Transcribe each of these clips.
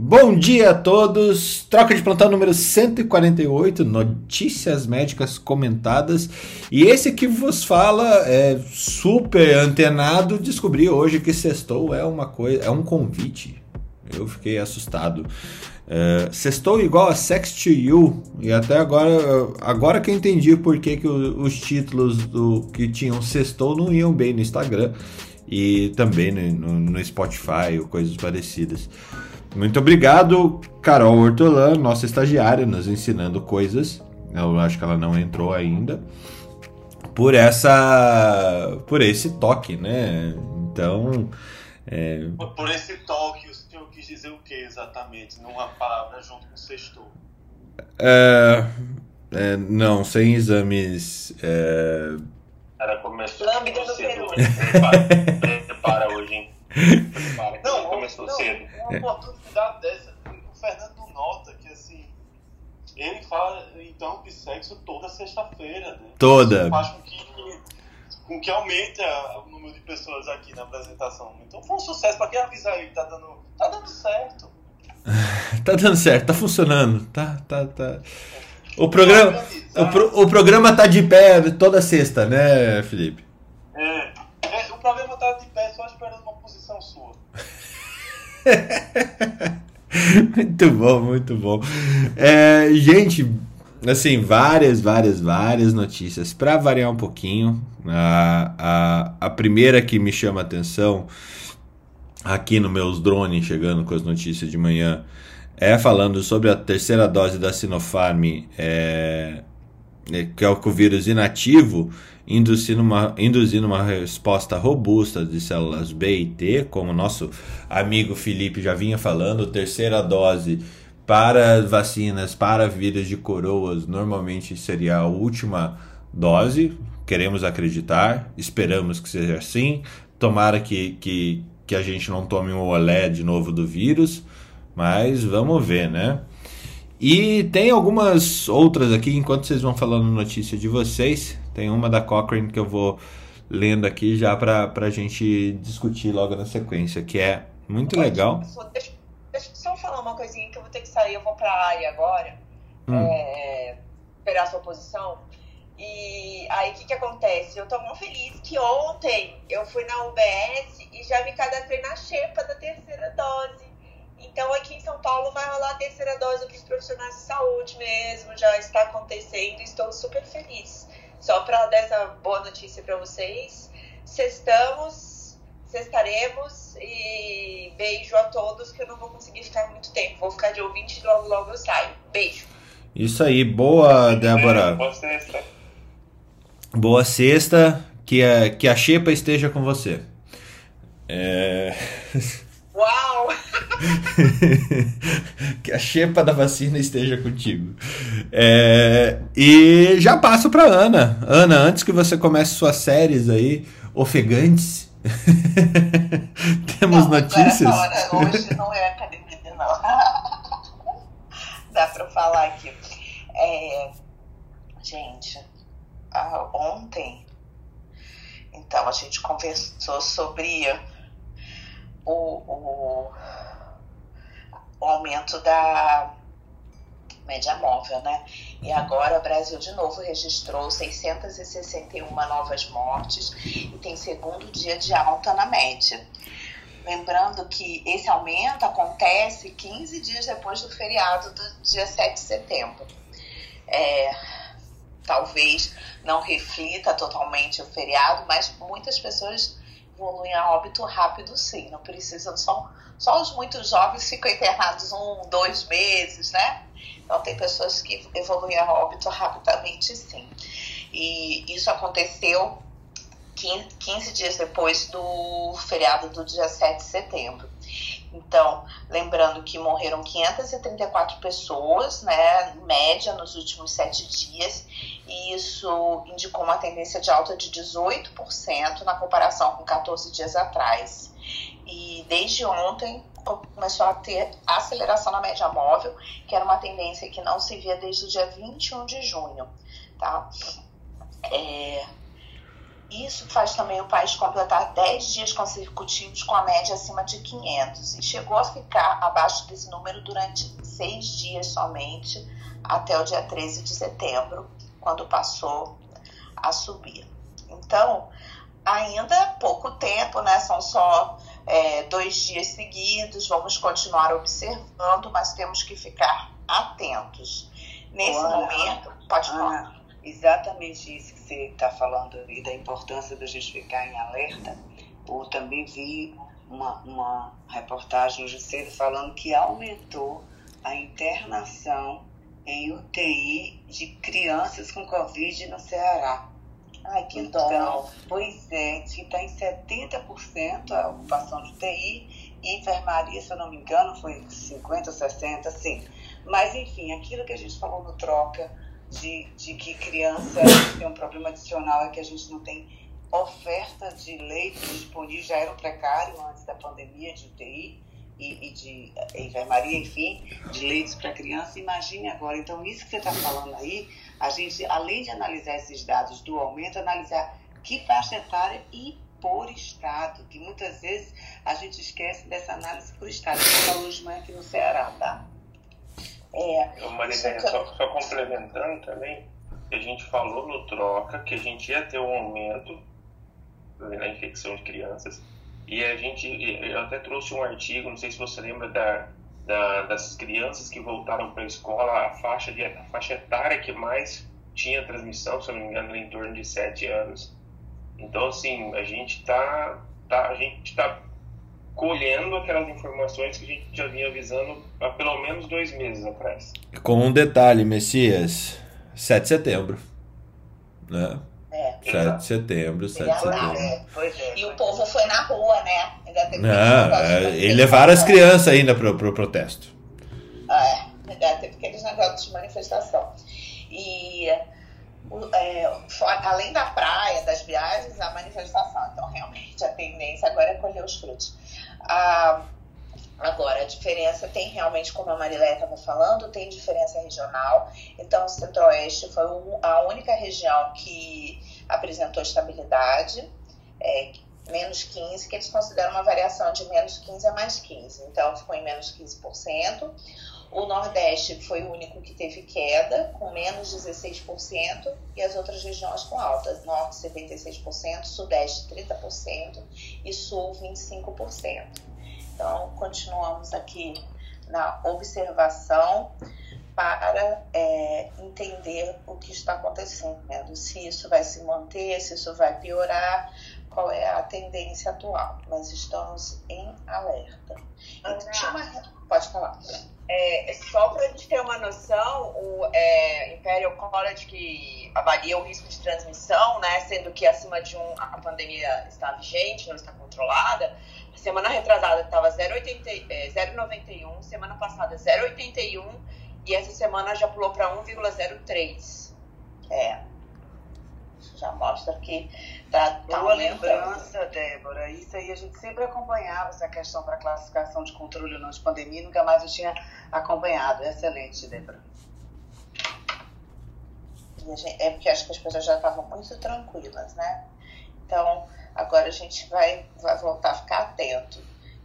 Bom dia a todos. Troca de plantão número 148, notícias médicas comentadas. E esse que vos fala é super antenado. Descobri hoje que sextou é uma coisa, é um convite. Eu fiquei assustado. É, sextou igual a Sex to You. E até agora, agora que eu entendi por que, que os títulos do que tinham sextou não iam bem no Instagram e também no, no Spotify ou coisas parecidas. Muito obrigado, Carol Hortolã, nossa estagiária, nos ensinando coisas. Eu acho que ela não entrou ainda. Por essa. Por esse toque, né? Então. É... Por esse toque, o senhor quis dizer o que exatamente? Numa palavra junto com o sexto? É, é, não, sem exames. É... Era começou. Lâmbida do Peru. Prepara, prepara hoje, hein? Não, começou não, cedo. Uma oportunidade dessa, o Fernando nota que assim. Ele fala então de sexo toda sexta-feira, né? Toda. Isso faz com que, com que aumente o número de pessoas aqui na apresentação. Então foi um sucesso. Pra quem avisar aí, tá dando, tá dando certo. tá dando certo, tá funcionando. Tá, tá, tá. O programa, o, pro, o programa tá de pé toda sexta, né, Felipe? É, é, o programa tá de pé só esperando uma posição sua. muito bom, muito bom. É, gente, assim, várias, várias, várias notícias. Para variar um pouquinho, a, a, a primeira que me chama a atenção aqui no meus drones chegando com as notícias de manhã é falando sobre a terceira dose da Sinopharm, é, é que é o vírus inativo, induzindo uma, induzindo uma resposta robusta de células B e T, como nosso amigo Felipe já vinha falando, terceira dose para vacinas, para vírus de coroas, normalmente seria a última dose, queremos acreditar, esperamos que seja assim, tomara que, que, que a gente não tome um olé de novo do vírus, mas vamos ver, né? E tem algumas outras aqui, enquanto vocês vão falando notícia de vocês. Tem uma da Cochrane que eu vou lendo aqui já para a gente discutir logo na sequência, que é muito Pode, legal. Deixa, deixa eu só falar uma coisinha que eu vou ter que sair, eu vou para a área agora, hum. é, esperar a sua posição. E aí o que, que acontece? Eu tô muito feliz que ontem eu fui na UBS e já me cadastrei na xepa da terceira dose. Então, aqui em São Paulo vai rolar a terceira dose dos profissionais de saúde mesmo, já está acontecendo, estou super feliz. Só para dar essa boa notícia para vocês, sextamos, sextaremos e beijo a todos que eu não vou conseguir ficar muito tempo, vou ficar de ouvinte e logo logo eu saio. Beijo. Isso aí, boa, Débora. Boa sexta. Boa sexta, que a, que a Xepa esteja com você. É... Uau! que a xepa da vacina esteja contigo. É, e já passo para Ana. Ana, antes que você comece suas séries aí, ofegantes, temos não, notícias. Hora, hoje não é academia, não. Dá para falar aqui. É, gente, ontem, então a gente conversou sobre o, o, o aumento da média móvel, né? E agora o Brasil de novo registrou 661 novas mortes e tem segundo dia de alta na média. Lembrando que esse aumento acontece 15 dias depois do feriado do dia 7 de setembro. É, talvez não reflita totalmente o feriado, mas muitas pessoas evoluem a óbito rápido sim, não precisam só, só os muito jovens ficam internados um, dois meses, né? Então tem pessoas que evoluem a óbito rapidamente sim. E isso aconteceu 15, 15 dias depois do feriado do dia 7 de setembro. Então, lembrando que morreram 534 pessoas, né, em média, nos últimos sete dias, e isso indicou uma tendência de alta de 18% na comparação com 14 dias atrás. E desde ontem começou a ter aceleração na média móvel, que era uma tendência que não se via desde o dia 21 de junho, tá? É, Isso faz também o país completar 10 dias consecutivos com a média acima de 500 e chegou a ficar abaixo desse número durante seis dias somente até o dia 13 de setembro, quando passou a subir. Então, ainda pouco tempo, né? São só é, dois dias seguidos, vamos continuar observando, mas temos que ficar atentos. Nesse Ana, momento, pode falar. exatamente isso você está falando e da importância da gente ficar em alerta. Eu também vi uma, uma reportagem hoje cedo falando que aumentou a internação em UTI de crianças com Covid no Ceará. Ai, que então, dó. Pois é, está em 70% a ocupação de UTI e enfermaria, se eu não me engano, foi 50, 60, sim. Mas, enfim, aquilo que a gente falou no troca de, de que criança tem um problema adicional é que a gente não tem oferta de leitos disponíveis, já era um precário antes da pandemia de UTI e, e de enfermaria, enfim, de leitos para criança. Imagine agora. Então, isso que você está falando aí, a gente, além de analisar esses dados do aumento, analisar que faixa etária e por estado, que muitas vezes a gente esquece dessa análise por estado. Eu falo hoje manhã aqui no Ceará, tá? É, Maria, só, só complementando também, a gente falou no troca que a gente ia ter um aumento na infecção de crianças. E a gente, eu até trouxe um artigo, não sei se você lembra da, da das crianças que voltaram para a escola, a faixa, de, a faixa etária que mais tinha transmissão, se eu não me engano, em torno de 7 anos. Então, assim, a gente está tá, a gente tá colhendo aquelas informações que a gente já vinha avisando há pelo menos dois meses atrás. Com um detalhe, Messias, 7 de setembro. Né? É. 7 de setembro, 7 de setembro. É, é. E o povo foi na rua, né? Ainda teve Não, é, e levaram as crianças ainda pro, pro protesto. É, ainda teve aqueles negócios de manifestação. E é, além da praia, das viagens, a manifestação. Então, realmente, a tendência agora é colher os frutos. A, agora, a diferença tem realmente, como a Marilé estava falando, tem diferença regional. Então, o Centro-Oeste foi a única região que apresentou estabilidade, é, menos 15, que eles consideram uma variação de menos 15 a mais 15. Então, ficou em menos 15%. O Nordeste foi o único que teve queda, com menos 16%, e as outras regiões com altas. Norte, 76%, Sudeste, 30% e Sul, 25%. Então, continuamos aqui na observação para é, entender o que está acontecendo, se isso vai se manter, se isso vai piorar, qual é a tendência atual. Mas estamos em alerta. Então, uma... Pode falar. É, só para a gente ter uma noção, o é, Imperial College que avalia o risco de transmissão, né, sendo que acima de um a pandemia está vigente, não está controlada, semana retrasada estava 0,91, é, semana passada 0,81 e essa semana já pulou para 1,03. É. Já mostra que tá, tá Boa lembrança, Débora. Isso aí a gente sempre acompanhava essa questão para classificação de controle ou não de pandemia, nunca mais eu tinha acompanhado. Excelente, Débora. É porque acho que as pessoas já estavam muito tranquilas, né? Então, agora a gente vai, vai voltar a ficar atento.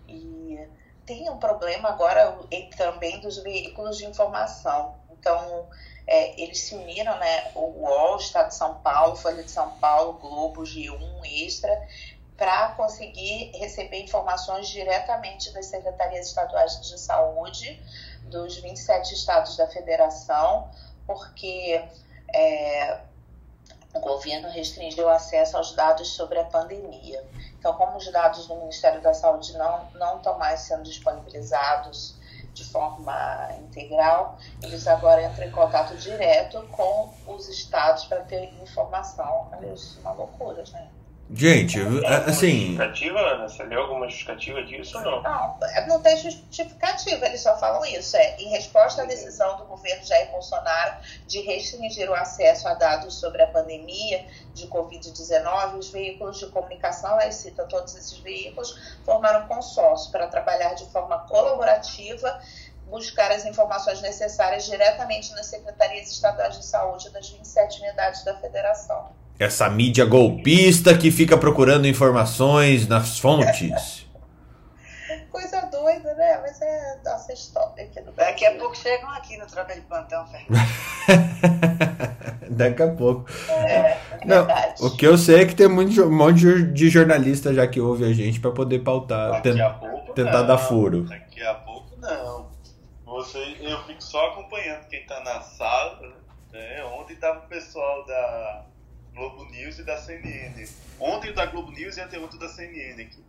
E tem um problema agora também dos veículos de informação. Então, é, eles se uniram, né, o UOL, Estado de São Paulo, Folha de São Paulo, Globo, G1, Extra, para conseguir receber informações diretamente das secretarias estaduais de saúde dos 27 estados da federação, porque é, o governo restringiu o acesso aos dados sobre a pandemia. Então, como os dados do Ministério da Saúde não, não estão mais sendo disponibilizados de forma integral, eles agora entram em contato direto com os estados para ter informação. Isso é uma loucura, né? Gente, assim. Justificativa, Ana? Você leu alguma justificativa disso ou não? Não, não tem justificativa, eles só falam isso. É, em resposta à decisão do governo Jair Bolsonaro de restringir o acesso a dados sobre a pandemia de Covid-19, os veículos de comunicação, aí cita todos esses veículos, formaram um consórcio para trabalhar de forma colaborativa buscar as informações necessárias diretamente nas secretarias estaduais de saúde das 27 unidades da federação. Essa mídia golpista que fica procurando informações nas fontes. Coisa doida, né? Mas é nossa história aqui no Daqui a pouco chegam aqui no Troca de Plantão, Fernando. Daqui a pouco. É, é Não, verdade. o que eu sei é que tem muito, um monte de jornalista já que ouve a gente para poder pautar, Daqui ten- pouco tentar não. dar furo. Daqui a pouco não. Você, eu fico só acompanhando quem tá na sala. Né? Ontem tava o pessoal da Globo News e da CNN. Ontem o da Globo News ia ter outro da CNN aqui.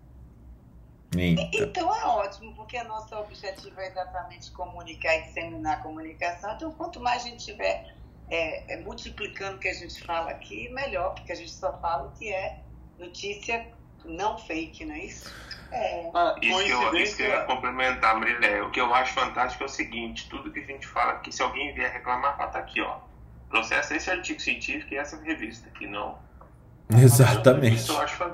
Eita. Então é ótimo, porque a nosso objetivo é exatamente comunicar e disseminar a comunicação. Então, quanto mais a gente tiver é, é, multiplicando o que a gente fala aqui, melhor, porque a gente só fala o que é notícia não fake, não é isso? É. Ah, Isso que, eu, isso que eu ia complementar, Marilé. O que eu acho fantástico é o seguinte: tudo que a gente fala aqui, se alguém vier reclamar, fala, tá aqui, ó. Processa esse artigo científico e essa revista aqui, não. Exatamente. Isso eu acho.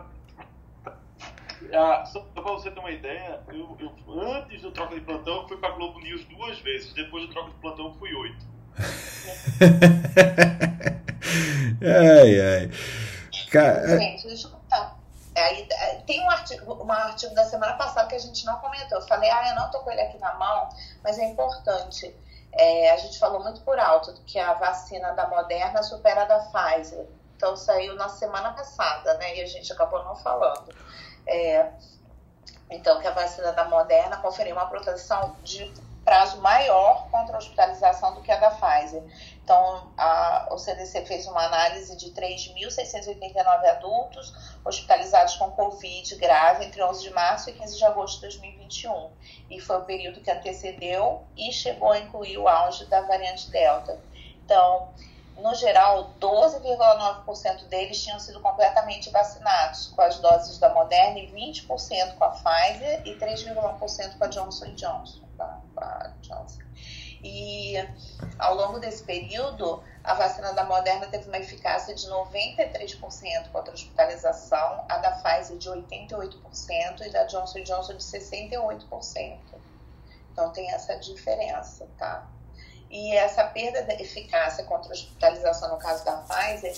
Ah, só pra você ter uma ideia, eu, eu- antes do troca de plantão eu fui pra Globo News duas vezes. Depois do troca de plantão eu fui oito. ai, ai. Ca- Gente, deixa eu contar. Aí, é, tem um artigo, um artigo da semana passada que a gente não comentou. Eu falei, ah, eu não tô com ele aqui na mão, mas é importante. É, a gente falou muito por alto que a vacina da Moderna supera a da Pfizer. Então saiu na semana passada, né? E a gente acabou não falando. É, então, que a vacina da Moderna conferiu uma proteção de prazo maior contra a hospitalização do que a da Pfizer. Então, a, o CDC fez uma análise de 3.689 adultos hospitalizados com Covid grave entre 11 de março e 15 de agosto de 2021. E foi o período que antecedeu e chegou a incluir o auge da variante Delta. Então, no geral, 12,9% deles tinham sido completamente vacinados com as doses da Moderna e 20% com a Pfizer e 3,1% com a Johnson Johnson. Johnson. E ao longo desse período, a vacina da Moderna teve uma eficácia de 93% contra a hospitalização, a da Pfizer de 88% e da Johnson Johnson de 68%. Então tem essa diferença, tá? E essa perda de eficácia contra a hospitalização no caso da Pfizer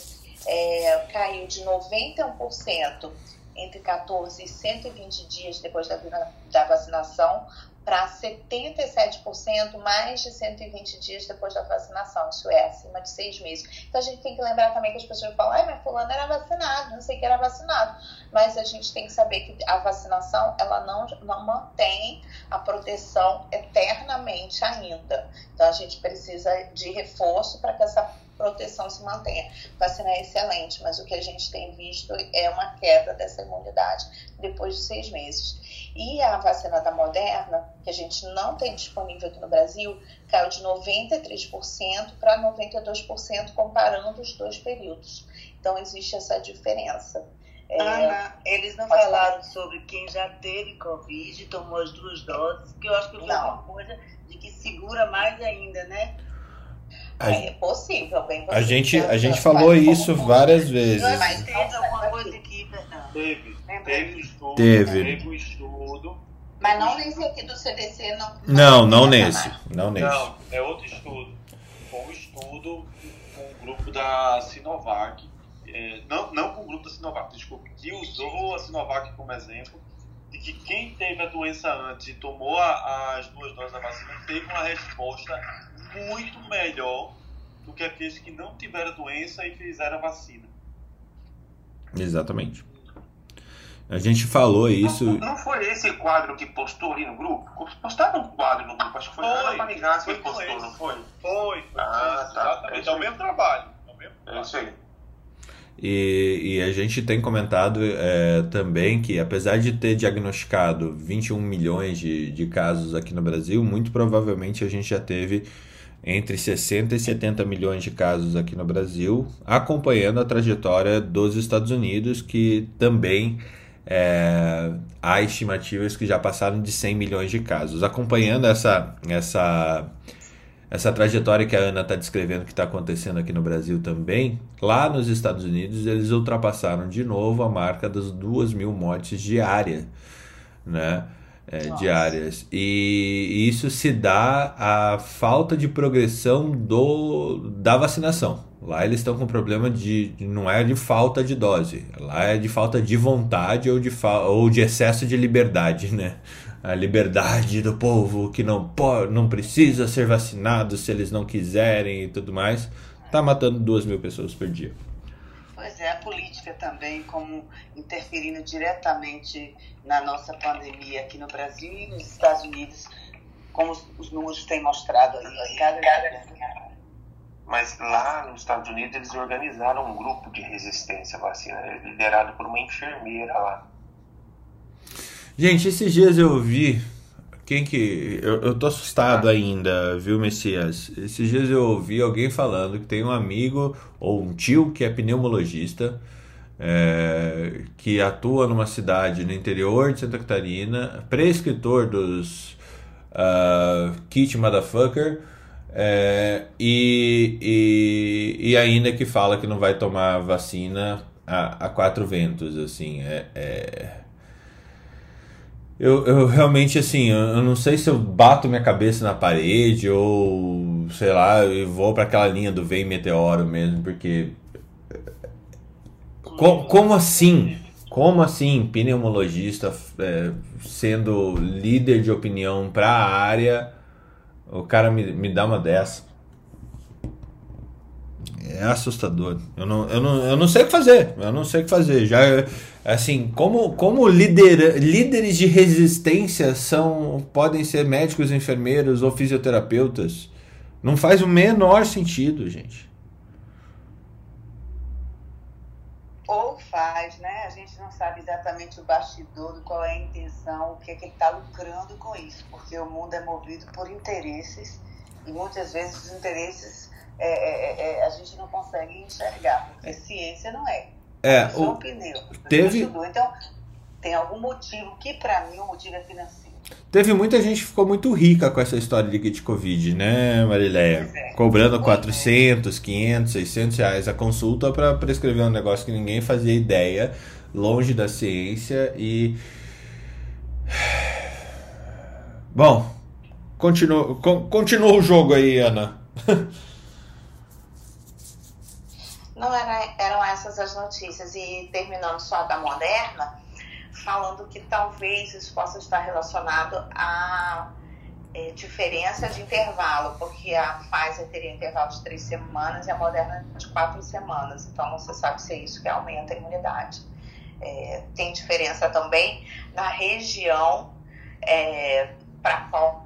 é, caiu de 91% entre 14 e 120 dias depois da, da vacinação para 77% mais de 120 dias depois da vacinação, isso é, acima de seis meses. Então a gente tem que lembrar também que as pessoas falam, ai, mas fulano era vacinado, não sei que era vacinado. Mas a gente tem que saber que a vacinação, ela não, não mantém a proteção eternamente ainda. Então a gente precisa de reforço para que essa proteção se mantenha. Vacina é excelente, mas o que a gente tem visto é uma queda dessa imunidade depois de seis meses. E a vacina da Moderna, que a gente não tem disponível aqui no Brasil, caiu de 93% para 92% comparando os dois períodos. Então existe essa diferença. É, Ana, eles não falaram sobre quem já teve Covid, tomou as duas doses, que eu acho que foi uma coisa de que segura mais ainda, né? A, é possível, bem a gente, a possível. gente falou isso várias vezes. Mas teve alguma coisa aqui, Fernando. Teve, teve disso? estudo. Teve. Teve um estudo. Mas não nesse aqui do CDC, não. Não, não nesse. Não nesse. Não, é outro estudo. Foi um estudo com o grupo da Sinovac. é, não, não com o grupo da Sinovac, desculpe, que usou a Sinovac como exemplo de que quem teve a doença antes e tomou a- as duas doses da vacina teve uma resposta muito melhor do que aqueles que não tiveram doença e fizeram a vacina. Exatamente. A gente falou isso. Não, não foi esse quadro que postou ali no grupo? Postaram um quadro no grupo, acho que foi a Ana Panigassi que foi postou, esse. não foi? Foi, foi Ah, isso, tá. exatamente. É É o mesmo trabalho. É o mesmo É trabalho. isso aí. E, e a gente tem comentado é, também que, apesar de ter diagnosticado 21 milhões de, de casos aqui no Brasil, muito provavelmente a gente já teve entre 60 e 70 milhões de casos aqui no Brasil, acompanhando a trajetória dos Estados Unidos, que também é, há estimativas que já passaram de 100 milhões de casos. Acompanhando essa, essa essa trajetória que a Ana está descrevendo que está acontecendo aqui no Brasil também, lá nos Estados Unidos eles ultrapassaram de novo a marca das duas mil mortes diárias, né? É, diárias. E isso se dá à falta de progressão do, da vacinação. Lá eles estão com problema de. não é de falta de dose, lá é de falta de vontade ou de, ou de excesso de liberdade, né? A liberdade do povo que não, pode, não precisa ser vacinado se eles não quiserem e tudo mais, tá matando duas mil pessoas por dia. Pois é, a política também, como interferindo diretamente na nossa pandemia aqui no Brasil e nos Estados Unidos, como os, os números têm mostrado aí. Cada, cada... Mas lá nos Estados Unidos eles organizaram um grupo de resistência à vacina, liderado por uma enfermeira lá. Gente, esses dias eu vi quem que. Eu, eu tô assustado ainda, viu, Messias? Esses dias eu ouvi alguém falando que tem um amigo ou um tio que é pneumologista, é, que atua numa cidade no interior de Santa Catarina, prescritor dos uh, Kit Motherfucker. É, e, e, e ainda que fala que não vai tomar vacina a, a quatro ventos, assim, é, é eu, eu realmente, assim, eu não sei se eu bato minha cabeça na parede ou, sei lá, eu vou para aquela linha do vem meteoro mesmo, porque. Co como assim? Como assim, pneumologista é, sendo líder de opinião para a área, o cara me, me dá uma dessa? É assustador. Eu não, eu, não, eu não sei o que fazer. Eu não sei o que fazer. Já assim, como, como lider, líderes de resistência são podem ser médicos, enfermeiros ou fisioterapeutas? Não faz o menor sentido, gente. Ou faz, né? A gente não sabe exatamente o bastidor, qual é a intenção, o que é que ele está lucrando com isso, porque o mundo é movido por interesses e muitas vezes os interesses é, é, é, é a gente não consegue enxergar, porque ciência não é. É, o, pneu. teve... Então, tem algum motivo que, para mim, o motivo é financeiro. Teve muita gente que ficou muito rica com essa história de kit Covid, né, Marileia? É. Cobrando pois 400, é. 500, 600 reais a consulta para prescrever um negócio que ninguém fazia ideia, longe da ciência e. Bom, continua, continua o jogo aí, Ana. Não era, eram essas as notícias. E terminando só da Moderna, falando que talvez isso possa estar relacionado à é, diferença de intervalo, porque a Pfizer teria intervalo de três semanas e a Moderna de quatro semanas. Então não se sabe se é isso que aumenta a imunidade. É, tem diferença também na região é, para qual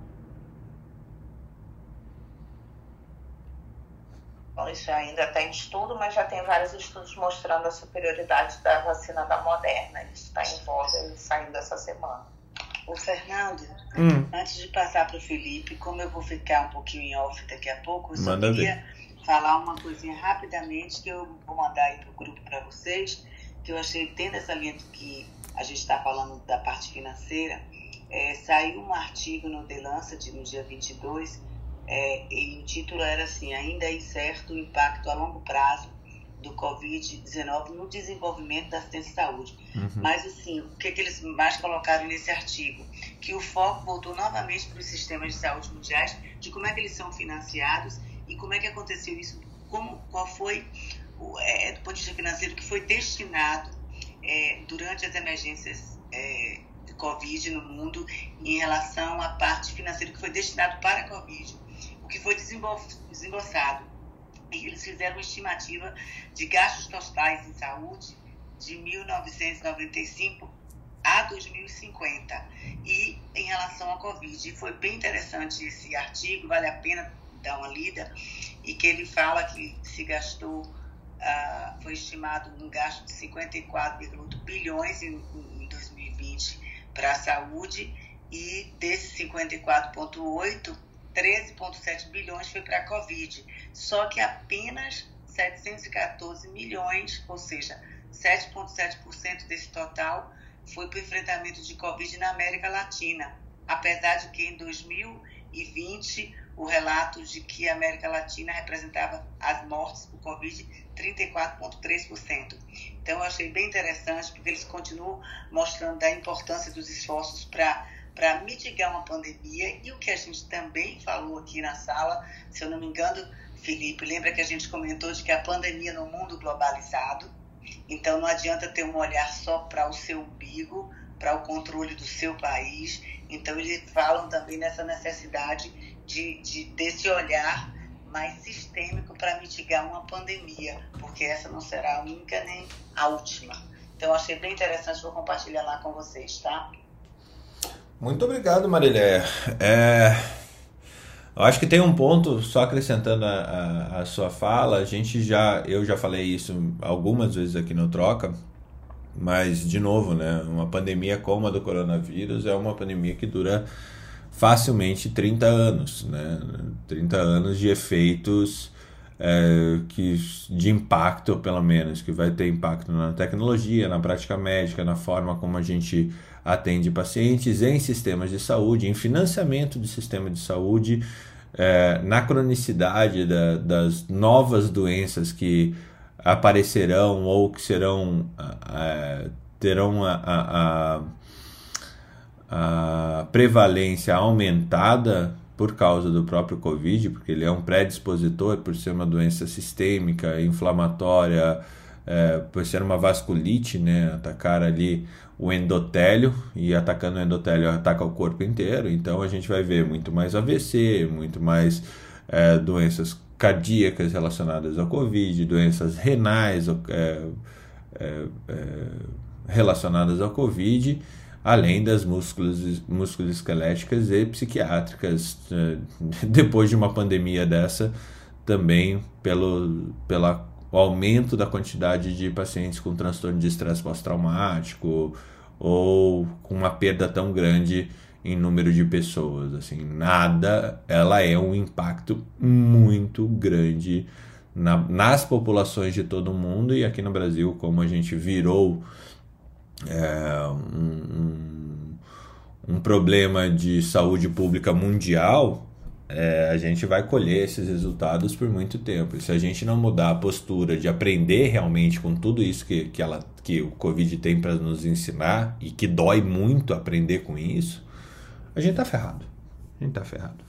Bom, isso ainda está em estudo, mas já tem vários estudos mostrando a superioridade da vacina da Moderna. Isso está em voga e saindo essa semana. O Fernando, hum. antes de passar para o Felipe, como eu vou ficar um pouquinho em off daqui a pouco, eu só Manda queria ver. falar uma coisinha rapidamente que eu vou mandar aí para o grupo para vocês, que eu achei, tendo essa linha que a gente está falando da parte financeira, é, saiu um artigo no The Lancet no dia 22 é, e o título era assim: Ainda é incerto o impacto a longo prazo do Covid-19 no desenvolvimento da assistência de saúde. Uhum. Mas, assim, o que, é que eles mais colocaram nesse artigo? Que o foco voltou novamente para os sistemas de saúde mundiais, de como é que eles são financiados e como é que aconteceu isso, como, qual foi, o, é, do ponto de vista financeiro, que foi destinado é, durante as emergências é, de Covid no mundo em relação à parte financeira que foi destinado para a Covid o que foi desembolsado. E eles fizeram uma estimativa de gastos totais em saúde de 1995 a 2050. E em relação à Covid, foi bem interessante esse artigo, vale a pena dar uma lida, e que ele fala que se gastou, uh, foi estimado um gasto de 54,8 bilhões em, em 2020 para a saúde, e desses 54,8 13,7 bilhões foi para a Covid, só que apenas 714 milhões, ou seja, 7,7% desse total foi para o enfrentamento de Covid na América Latina, apesar de que em 2020 o relato de que a América Latina representava as mortes por Covid 34,3%. Então eu achei bem interessante porque eles continuam mostrando a importância dos esforços para para mitigar uma pandemia e o que a gente também falou aqui na sala, se eu não me engano, Felipe, lembra que a gente comentou de que a pandemia no mundo globalizado, então não adianta ter um olhar só para o seu umbigo, para o controle do seu país. Então eles falam também nessa necessidade de, de desse olhar mais sistêmico para mitigar uma pandemia, porque essa não será a única nem a última. Então achei bem interessante, vou compartilhar lá com vocês, tá? Muito obrigado, Marilé. É, eu acho que tem um ponto, só acrescentando a, a, a, sua fala, a gente já, eu já falei isso algumas vezes aqui no Troca, mas de novo, né, uma pandemia como a do coronavírus é uma pandemia que dura facilmente 30 anos, né, 30 anos de efeitos é, que, de impacto, pelo menos, que vai ter impacto na tecnologia, na prática médica, na forma como a gente atende pacientes em sistemas de saúde, em financiamento do sistema de saúde, é, na cronicidade da, das novas doenças que aparecerão ou que serão é, terão a, a, a, a prevalência aumentada por causa do próprio Covid, porque ele é um predispositor por ser uma doença sistêmica, inflamatória, é, por ser uma vasculite, né, atacar ali o endotélio e atacando o endotélio ataca o corpo inteiro. Então a gente vai ver muito mais AVC, muito mais é, doenças cardíacas relacionadas ao Covid, doenças renais é, é, é relacionadas ao Covid, além das músculos, esqueléticas e psiquiátricas. É, depois de uma pandemia dessa, também pelo, pela o aumento da quantidade de pacientes com transtorno de estresse pós-traumático ou com uma perda tão grande em número de pessoas, assim, nada, ela é um impacto muito grande na, nas populações de todo mundo e aqui no Brasil, como a gente virou é, um, um, um problema de saúde pública mundial, é, a gente vai colher esses resultados por muito tempo. E se a gente não mudar a postura de aprender realmente com tudo isso que, que, ela, que o Covid tem para nos ensinar e que dói muito aprender com isso, a gente tá ferrado. A gente tá ferrado.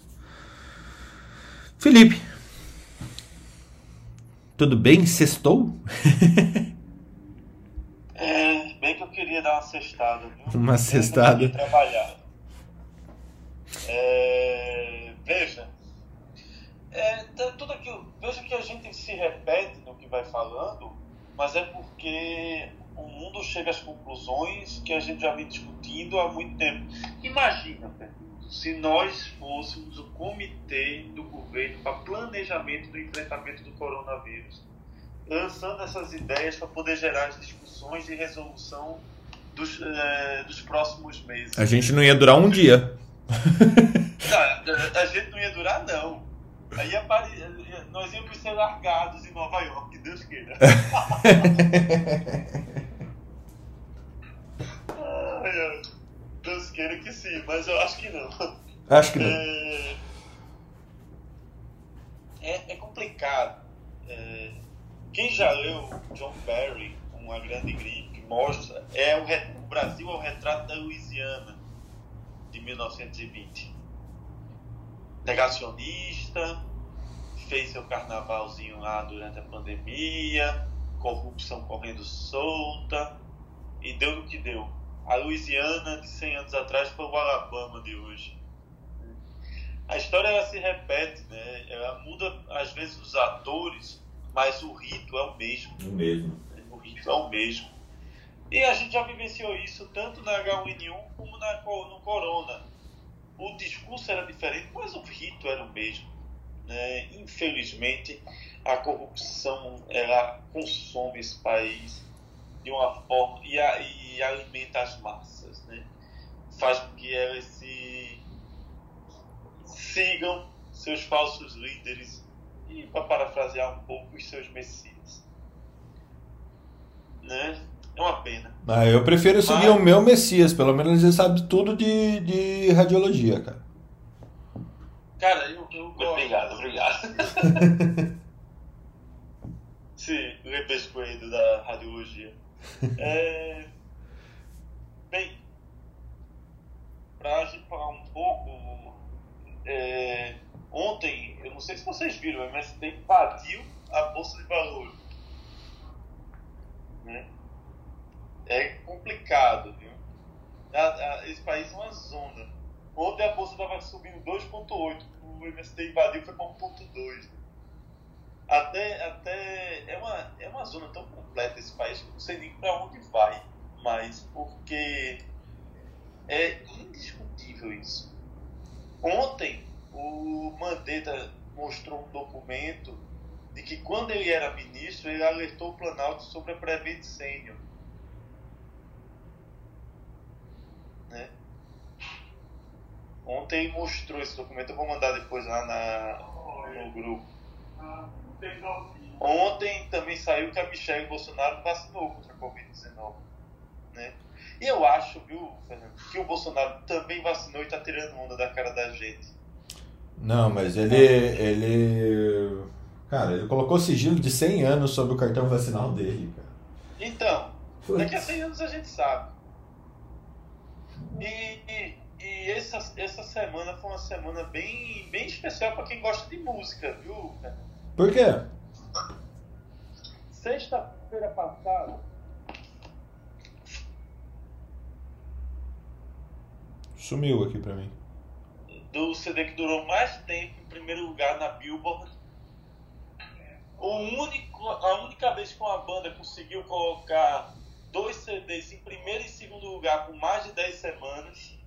Felipe, tudo bem? Sextou? é, bem que eu queria dar uma cestada. Viu? Uma cestada. Trabalhar. É veja, é, tudo aquilo, veja que a gente se repete no que vai falando, mas é porque o mundo chega às conclusões que a gente já vem discutindo há muito tempo. Imagina, se nós fôssemos o comitê do governo para planejamento do enfrentamento do coronavírus, lançando essas ideias para poder gerar as discussões de resolução dos, é, dos próximos meses. A gente não ia durar um dia. Não, a gente não ia durar, não. Aí apare... nós íamos ser largados em Nova York, Deus queira. Deus queira que sim, mas eu acho que não. Acho que não. É, é, é complicado. É... Quem já leu John Barry, Uma Grande Gripe, mostra é o, o Brasil é o retrato da Louisiana de 1920. Negacionista, fez seu carnavalzinho lá durante a pandemia, corrupção correndo solta, e deu no que deu. A Louisiana de 100 anos atrás foi o Alabama de hoje. A história ela se repete, né? ela muda às vezes os atores, mas o rito é o mesmo. O mesmo. O rito é o mesmo. E a gente já vivenciou isso tanto na H1N1 como na, no Corona. O discurso era diferente, mas o rito era o mesmo. Né? Infelizmente, a corrupção ela consome esse país de uma forma e, a, e alimenta as massas. Né? Faz com que elas se sigam seus falsos líderes e, para parafrasear um pouco, os seus messias. Né? É uma pena. Ah, eu prefiro seguir Mas... o meu Messias, pelo menos ele sabe tudo de, de radiologia, cara. Cara, eu, eu gosto. Obrigado, obrigado. Sim, o repescoeiro da radiologia. É... Bem, para agipar um pouco, é, ontem, eu não sei se vocês viram, o MST invadiu a Bolsa de Valores. Né? É complicado, viu? A, a, esse país é uma zona. Ontem a Bolsa estava subindo 2,8, o MST invadiu foi para 1,2. Até, até é, uma, é uma zona tão completa esse país que não sei nem para onde vai mais, porque é indiscutível isso. Ontem, o Mandetta mostrou um documento de que quando ele era ministro, ele alertou o Planalto sobre a Prevent Senior. Né? Ontem mostrou esse documento, eu vou mandar depois lá na, no grupo. Ontem também saiu que a Michelle Bolsonaro vacinou contra a Covid-19. Né? E eu acho, viu, Fernando, que o Bolsonaro também vacinou e está tirando onda da cara da gente. Não, mas ele. ele. Cara, ele colocou sigilo de 100 anos sobre o cartão vacinal dele, cara. Então, daqui a 100 anos a gente sabe. E, e, essa, essa semana foi uma semana bem, bem especial para quem gosta de música, viu? Por quê? Sexta-feira passada. Sumiu aqui pra mim. Do CD que durou mais tempo em primeiro lugar na Billboard. O único, a única vez que uma banda conseguiu colocar dois CDs em primeiro e segundo lugar por mais de 10 semanas.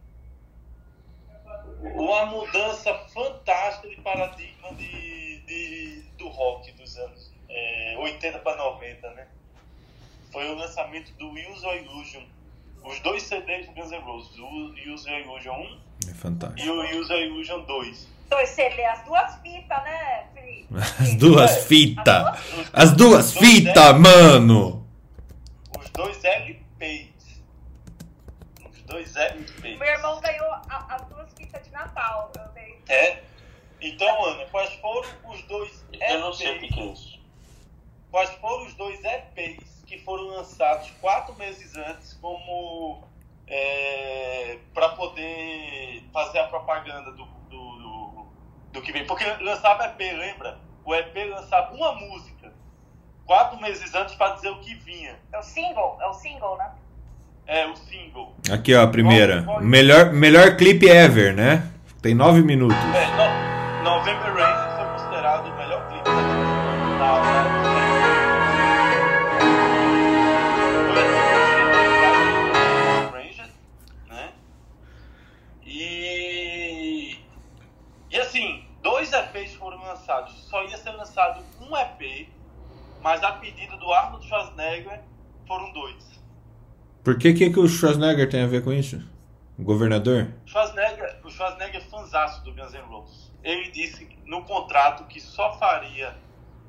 Uma mudança fantástica de paradigma de, de do rock dos anos é, 80 para 90, né? Foi o lançamento do Use or Illusion. Os dois CDs do Guns N' Roses, o Use or Illusion 1 É fantástico. e o Use or Illusion 2. Dois CD, as duas fitas, né, Felipe? As duas É. fitas! As duas fitas, mano! Os dois LPs. Os dois LPs. Meu irmão ganhou a- as duas fitas de Natal. Eu dei. É. Então, Ana, quais foram os dois Eu não sei o que LPs? que é isso. Quais foram os dois EPs que foram lançados quatro meses antes como é, para poder fazer a propaganda do, do, do, do que vem? Porque lançava EP, lembra? O EP lançava uma música quatro meses antes para dizer o que vinha. É o single? É o single, né? É o single. Aqui, ó, a primeira. Melhor, melhor clipe ever, né? Tem nove minutos. É, no, November Rain foi considerado o melhor clipe da Ranger, né? E e assim, dois EPs foram lançados. Só ia ser lançado um EP, mas a pedido do Arnold Schwarzenegger foram dois. Por que, que, que o Schwarzenegger tem a ver com isso? O governador? Schwarzenegger, o Schwarzenegger é fãzaço do Guns N' Roses. Ele disse no contrato que só faria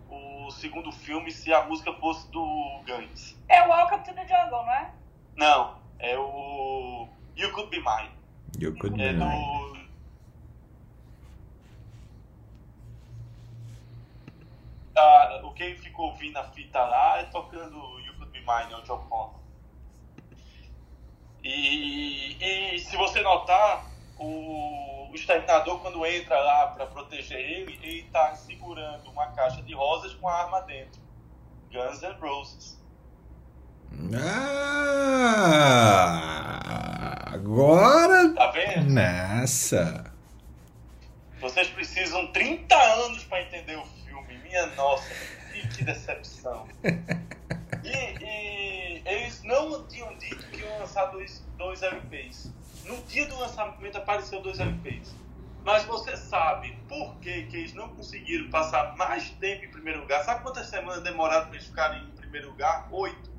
o segundo filme se a música fosse do Guns. É o Welcome to the Jungle, não é? Não, é o You Could Be Mine. You could É be mine. Ah, o que ele ficou ouvindo na fita lá é tocando You Could Be Mine, o John Connor. E, e se você notar, o, o exterminador, quando entra lá para proteger ele, ele tá segurando uma caixa de rosas com a arma dentro. Guns N' Roses. Ah, agora. Tá vendo? Nessa. Vocês precisam 30 anos para entender o filme. Minha nossa, que, decepção. E, e eles não tinham dito que iam lançar dois, dois LPs. No dia do lançamento apareceu dois LPs. Mas você sabe por que, que eles não conseguiram passar mais tempo em primeiro lugar? Sabe quantas semanas demoraram para eles ficarem em primeiro lugar? Oito.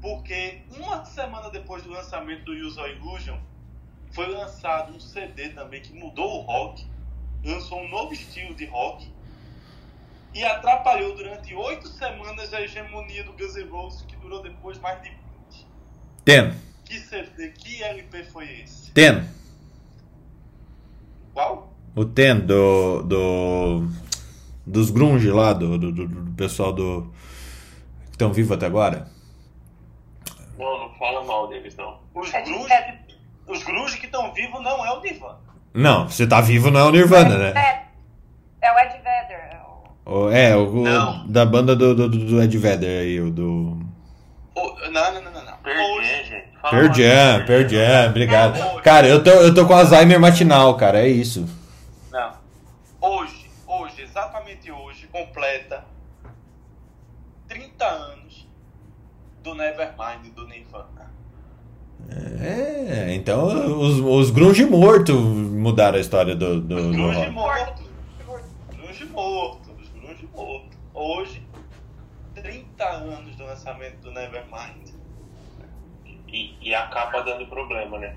Porque uma semana depois do lançamento do Use Illusion, foi lançado um CD também que mudou o rock, lançou um novo estilo de rock e atrapalhou durante oito semanas a hegemonia do Guns N' Roses que durou depois mais de 20. Ten. Que CD, que LP foi esse? Ten. Qual? O Ten do. do dos grunge lá, do, do, do- do pessoal do. que estão vivos até agora. Não, não fala mal deles, não. Os É grunge, é os grunge que estão vivos não é o Nirvana. Não, você tá vivo não é o Nirvana, né? É, é o Ed Vedder. É o- É, o, o da banda do, do, do Ed Vedder aí, o do. O- não, não, não, não. não. Perdi, Hoje, Pearl Jam, do Pearl Jam, obrigado. Cara, eu tô, eu tô com Alzheimer matinal, cara, é isso. não. Hoje, hoje, exatamente hoje, completa 30 anos do Nevermind do Nirvana. É, então os, os grunge morto mudaram a história do, do, Os do grunge. Grunge morto, grunge morto. Hoje, 30 anos do lançamento do Nevermind. E, e a capa dando problema, né?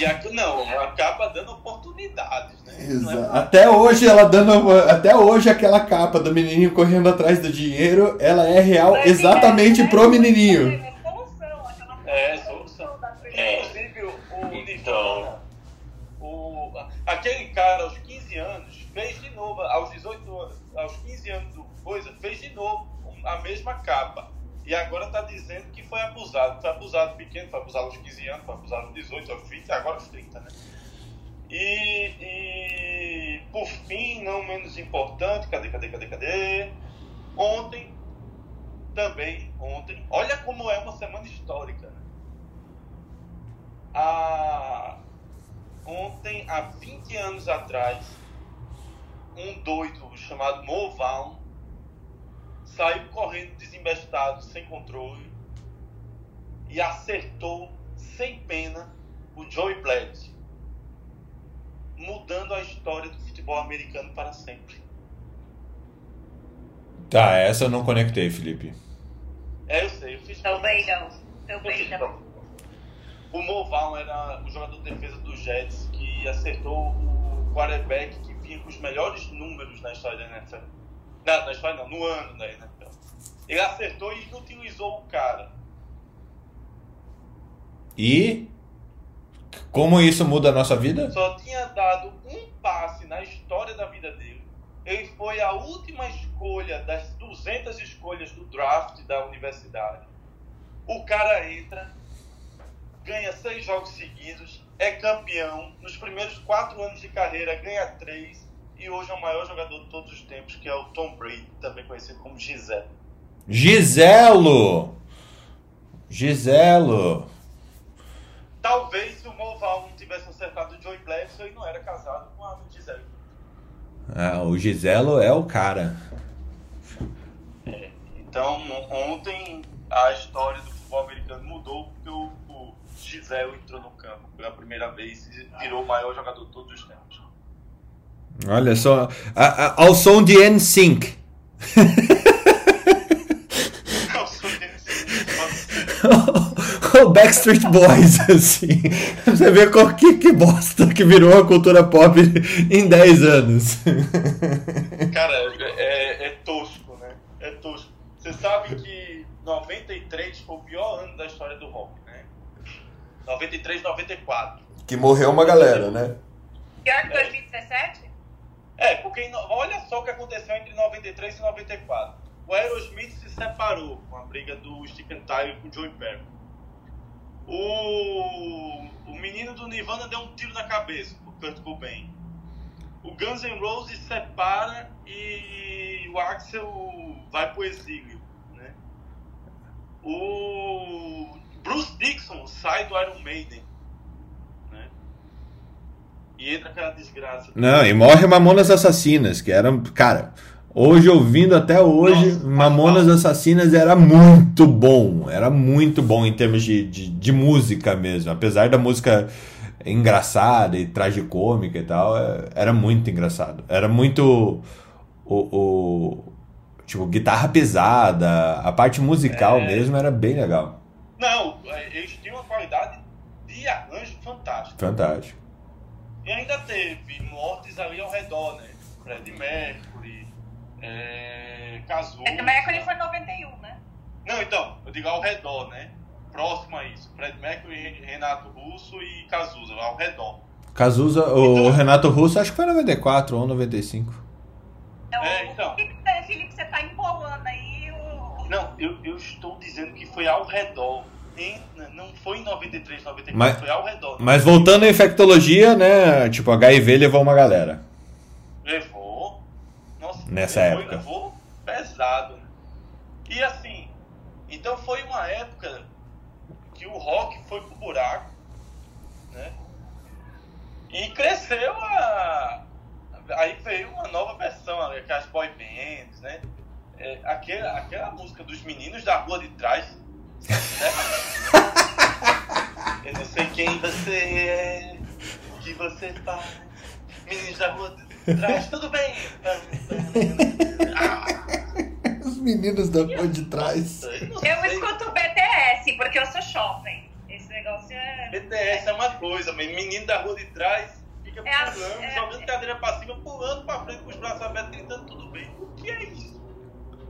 E a, não, acaba dando oportunidades, né? Não é Exato. Até hoje ela dando. Até hoje aquela capa do menininho correndo atrás do dinheiro, ela é real exatamente É, pro menininho. É solução, aquela É, solução. É. Inclusive, o, o Então. O, aquele cara aos 15 anos fez de novo, aos 18 anos, aos 15 anos coisa, fez de novo a mesma capa. E agora tá dizendo que foi abusado. Foi abusado pequeno, foi abusado aos 15 anos, foi abusado aos 18, aos 20, agora aos 30, né? E, e por fim, não menos importante, cadê, cadê, cadê, cadê? Ontem, também, ontem, olha como é uma semana histórica, há, ontem, há 20 anos atrás, um doido chamado Moval saiu correndo desembestado, sem controle, e acertou sem pena o Joey Bledsoe, mudando a história do futebol americano para sempre. Tá, essa eu não conectei, Felipe. É, eu sei, eu fiz Também não. Também não. O Moval era o jogador de defesa do Jets que acertou o quarterback que vinha com os melhores números na história da NFL. Não, na história não, no ano da NFL. Ele acertou e inutilizou o cara. E como isso muda a nossa vida? Só tinha dado um passe na história da vida dele. Ele foi a última escolha das 200 escolhas do draft da universidade. O cara entra, ganha seis jogos seguidos, é campeão. Nos primeiros quatro anos de carreira, ganha três. E hoje é o maior jogador de todos os tempos, que é o Tom Brady, também conhecido como Gisele. Giselo! Giselo! Talvez se o Moval não tivesse acertado o Joey Bledsoe, ele não era casado com a Gisele. Ah, o Giselo é o cara. Então, ontem a história do futebol americano mudou porque o, o Gisele entrou no campo pela primeira vez e virou o maior jogador de todos os tempos. Olha só, a- a- ao som de NSYNC. O Backstreet Boys, assim. Você vê qual que, que bosta que virou a cultura pop em 10 anos. Cara, é, é tosco, né? É tosco. Você sabe que 93 foi o pior ano da história do rock, né? 93, 94. Que morreu uma galera, né? Pior que 2017? É, porque olha só o que aconteceu entre 93 e 94. O Aerosmith se separou com a briga do Stephen Tyler com o Joey Perry. O, o menino do Nirvana deu um tiro na cabeça, o Kurt Cobain. O Guns N' Roses separa e o Axel vai pro exílio. Né? O Bruce Dixon sai do Iron Maiden. E entra aquela desgraça. Não, e morre Mamonas Assassinas, que eram, cara, hoje ouvindo até hoje, Nossa, Mamonas Assassinas era muito bom, era muito bom em termos de, de, de música mesmo, apesar da música engraçada e tragicômica e tal, é- era muito engraçado, era muito o, o- tipo, guitarra pesada, a parte musical É. mesmo era bem legal, Não, eles tinham uma qualidade de arranjo fantástica. fantástico. E ainda teve mortes ali ao redor, né? Fred Mercury, é, Cazuza. É que o Mercury foi 91, né? Não, então, eu digo ao redor, né? Próximo a isso. Fred Mercury, Renato Russo e Cazuza, ao redor. Cazuza, o Renato Russo acho que foi 94 ou 95. Então, É, então. o que que Felipe, você tá empolando aí o... Não, eu, eu estou dizendo que foi ao redor. Em, não foi em 93, 94, Mas- foi ao redor. Mas voltando à infectologia, né? Tipo, HIV levou uma galera. Levou. Nossa, Nessa levou, época. Levou pesado. E assim, então foi uma época que o rock foi pro buraco, né? E cresceu a. Aí veio uma nova versão, as boy bands, né? É, aquela, aquela música dos meninos da rua de trás. Né? Eu não sei quem você é, o que você faz. Meninos da rua de trás, tudo bem. Os meninos da rua de trás. Eu escuto BTS, porque eu sou jovem. Esse negócio é. BTS é uma coisa, mas menino da rua de trás fica É a- pulando, é- jogando cadeira pra cima, pulando pra frente com os braços abertos, gritando tudo bem. O que é isso?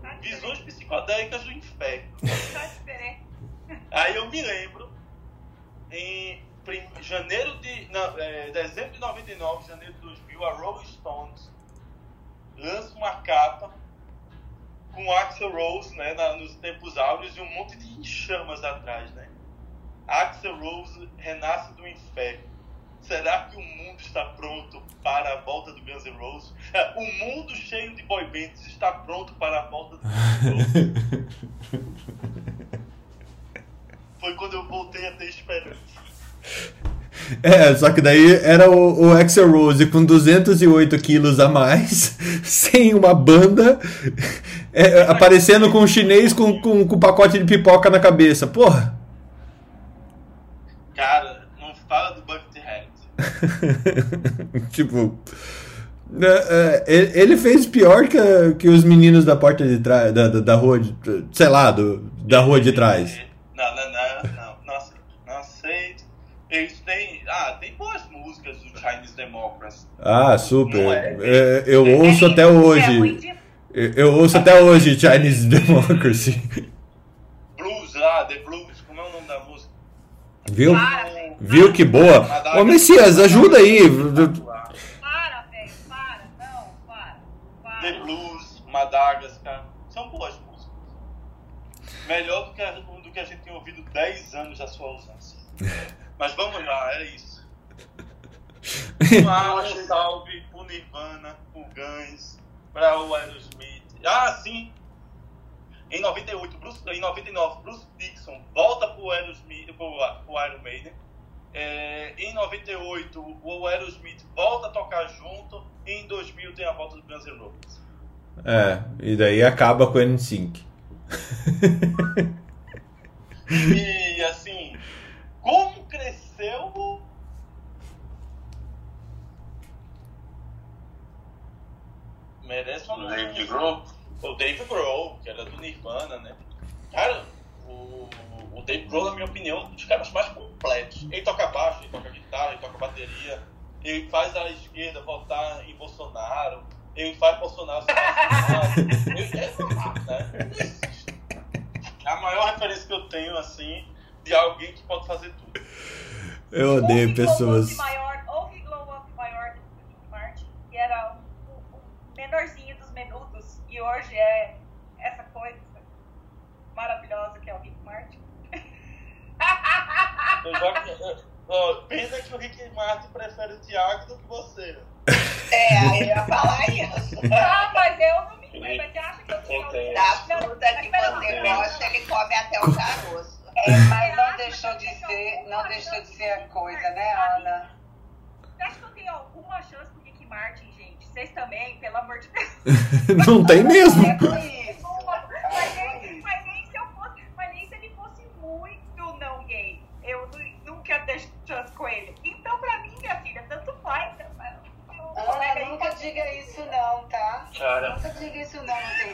Tá Visões psicodélicas do inferno. Diferente. Aí eu me lembro, em janeiro de. Não, é, dezembro de 99, janeiro de 2000, a Rolling Stones lança uma capa com Axel Rose né, na- nos tempos áureos e um monte de chamas atrás, né? Axel Rose renasce do inferno. Será que o mundo está pronto para a volta do Guns N' Roses? O mundo cheio de boy bands está pronto para a volta do Guns N' Roses? Foi quando eu voltei a ter esperança. É, só que daí era o, o Axel Rose com 208 quilos a mais, sem uma banda, é, aparecendo com um chinês com, com, com um pacote de pipoca na cabeça. Porra! Cara, não fala do Buckethead. tipo. é, é, ele fez pior que, que os meninos da porta de trás, da, da, da rua, de, sei lá, do, da rua de trás. Não, não, não aceito. Não aceito. Eles têm. Ah, tem boas músicas do Chinese Democracy. Ah, super. É? É, eu ouço É até hoje. É de... Eu eu ouço até hoje Chinese Democracy. Blues lá, The Blues, como é o nome da música? Viu? Para, velho. Viu que boa? Ô Messias, ajuda aí. Para, velho. Para. Não, para. The. Blues, Madagascar. São boas músicas. Melhor do que, a, do que a gente tem ouvido 10 anos da sua ausência. Mas vamos lá, era isso. Um salve pro Nirvana, pro Guns, para o Aerosmith. Ah, sim! Em 98, Bruce, em 99, Bruce Dixon volta pro Aerosmith, pro, pro Iron Maiden. É, em 98, o Aerosmith volta a tocar junto. E em 2000 tem a volta do Guns N' Roses. É, e daí acaba com o N5. E assim, como cresceu o. Merece uma Dave Grohl. O Dave Grohl, que era do Nirvana, né? Cara, o, o Dave Grohl, na minha opinião, é um dos caras mais completos. Ele toca baixo, ele toca guitarra, ele toca bateria, ele faz a esquerda votar em Bolsonaro, ele faz Bolsonaro ser. Ele é né? A maior referência que eu tenho, assim, de alguém que pode fazer tudo. Eu odeio Glow pessoas. Maior, houve Glow Up maior do que o Rick Martin, que era o, menorzinho dos menudos, e hoje é essa coisa maravilhosa que é o Rick Martin. Eu já, eu- ó, pena que o Rick Martin prefere o Thiago do que você. É, aí eu ia falar isso. ah, mas eu não me lembro. Mas você acha que eu tinha Não, fruta que você gosta, ele come até o caroço. É, mas não deixou de ser, não deixou de ser a coisa, né, Ana? Você acha que eu tenho alguma chance com o Rick Martin, gente? Vocês também, pelo amor de Deus. Não tem mesmo. É por isso. Mas nem, isso. mas nem se eu fosse, mas nem se ele fosse muito não gay. Eu nu- nunca deixo chance com ele. Então, pra mim, minha filha, tanto faz. Ana, nunca diga isso não, tá? Cara. Nunca diga isso não, não tem.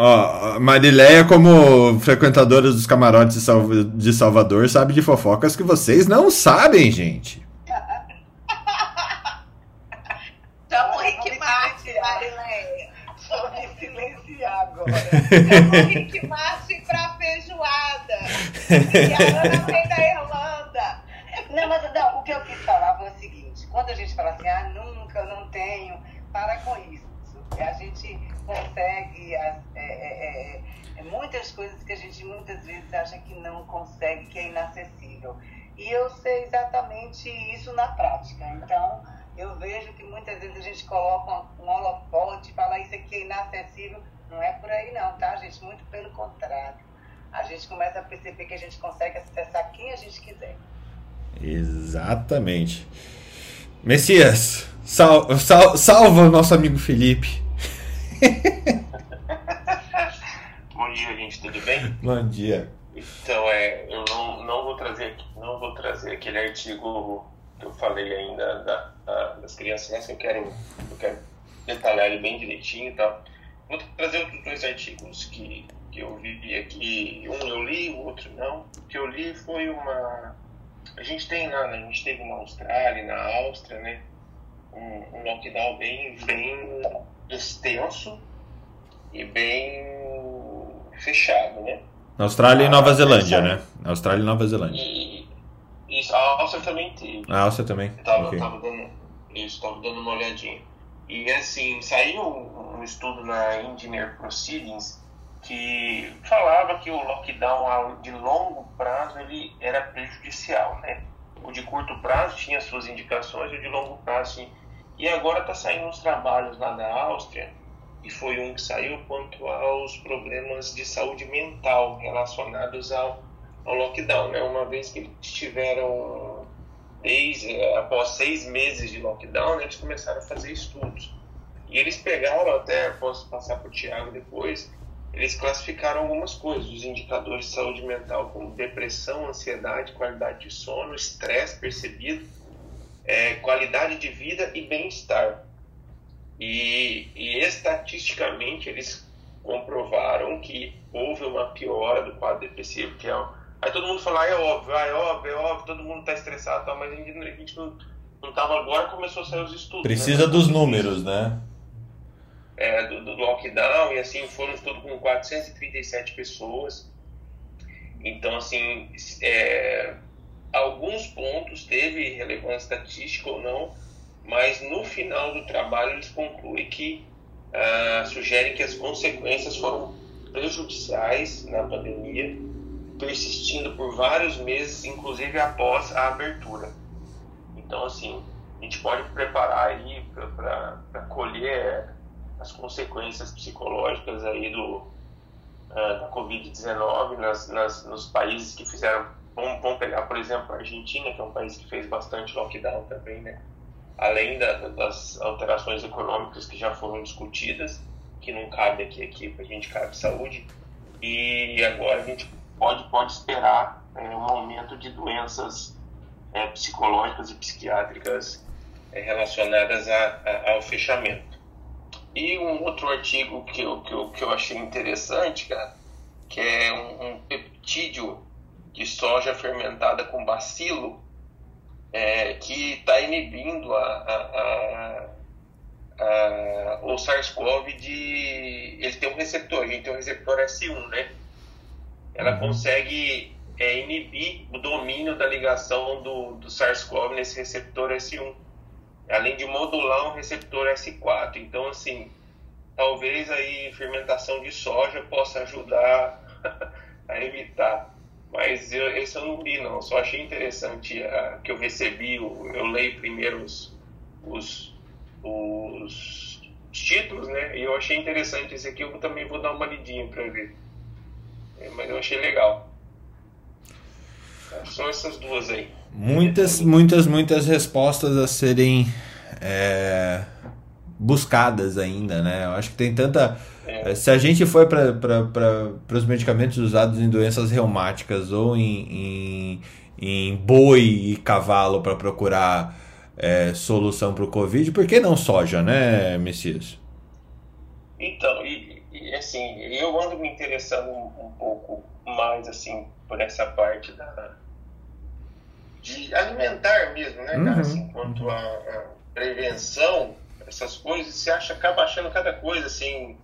Ó, Marileia, como frequentadora dos camarotes de Salv- de Salvador, sabe de fofocas que vocês não sabem, gente. Chama o Vamos Rick me Martin, silenciar. Marileia. Vou me silenciar agora. Chama o Rick Martin pra feijoada. E a Ana vem da Irlanda. Não, mas não, o que eu quis falar foi o seguinte: quando a gente fala assim, ah, nunca, eu não tenho, para com isso. a gente consegue é, é, é, muitas coisas que a gente muitas vezes acha que não consegue, que é inacessível. E eu sei exatamente isso na prática. Então, eu vejo que muitas vezes a gente coloca um holofote, fala isso aqui é inacessível. Não é por aí não, tá, gente? Muito pelo contrário. A gente começa a perceber que a gente consegue acessar quem a gente quiser. Exatamente. Messias, sal, sal, salva o nosso amigo Felipe. Bom dia, gente, tudo bem? Bom dia. Então, é, eu não, não vou trazer não vou trazer aquele artigo que eu falei ainda da, da, das crianças, né? Eu quero, eu quero detalhar ele bem direitinho e tal. Vou trazer outros dois artigos que, que eu vi aqui. Um eu li, o outro não. O que eu li foi uma. A gente tem lá, né? a gente teve na Austrália, na Áustria, né? Um, um lockdown bem, bem extenso e bem fechado, né? Na Austrália e Nova Zelândia, né? Na Austrália e Nova Zelândia. E, isso, a Áustria também teve. A Áustria também? Eu tava, okay. tava dando, isso, tava dando uma olhadinha. E assim, saiu um estudo na Engineer Proceedings que falava que o lockdown de longo prazo ele era prejudicial, né? O de curto prazo tinha suas indicações e o de longo prazo. E agora está saindo uns trabalhos lá da Áustria e foi um que saiu quanto aos problemas de saúde mental relacionados ao, ao lockdown, né? Uma vez que eles tiveram desde após seis meses de lockdown, né, eles começaram a fazer estudos. E eles pegaram, até posso passar para o Tiago depois, eles classificaram algumas coisas, os indicadores de saúde mental, como depressão, ansiedade, qualidade de sono, estresse percebido, é, qualidade de vida e bem-estar. E, e estatisticamente eles comprovaram que houve uma piora do quadro depressivo, que é Aí todo mundo fala, ah, é óbvio, ah, é óbvio, é óbvio, todo mundo está estressado, tá, mas a gente, a gente não, não tava agora, começou a sair os estudos. Precisa né? dos números, né? É, do, do, lockdown, e assim, foram um estudo com 437 pessoas. Então, assim, é, alguns pontos teve relevância estatística ou não, mas no final do trabalho eles concluem que ah, sugerem que as consequências foram prejudiciais na pandemia persistindo por vários meses, inclusive após a abertura. Então, assim, a gente pode preparar aí para colher as consequências psicológicas aí do, uh, da Covid-19 nas, nas, nos países que fizeram. Vamos, vamos, pegar, por exemplo, a Argentina, que é um país que fez bastante lockdown também, né? Além da, das alterações econômicas que já foram discutidas, que não cabe aqui, aqui para a gente cabe saúde. E agora a gente pode, pode esperar é, um aumento de doenças é, psicológicas e psiquiátricas é, relacionadas a, a, ao fechamento. E um outro artigo que eu, que eu, que eu achei interessante, cara, que é um, um peptídeo de soja fermentada com bacilo, é, que está inibindo a, a, a, o SARS-CoV de. Ele tem um receptor, a gente tem um receptor S1, né? ela uhum. consegue é, inibir o domínio da ligação do, do SARS-CoV nesse receptor S1, além de modular um receptor S4. Então, assim, talvez aí fermentação de soja possa ajudar a evitar. Mas eu, esse eu não vi, não. Só achei interessante uh, que eu recebi, eu, eu leio primeiro os, os, os, títulos, né? E eu achei interessante esse aqui. Eu também vou dar uma lidinha para ver. É, mas eu achei legal. São essas duas aí. Muitas, muitas, muitas respostas a serem é, buscadas ainda, né? Eu acho que tem tanta. É. Se a gente for para os medicamentos usados em doenças reumáticas ou em, em, em boi e cavalo para procurar é, solução para o Covid, por que não soja, né, Messias? Então, e, e assim, eu ando me interessando um, um, pouco mais assim por essa parte da de alimentar mesmo, né, uhum. Assim, quanto a, a, prevenção, essas coisas, você acha acaba achando cada coisa assim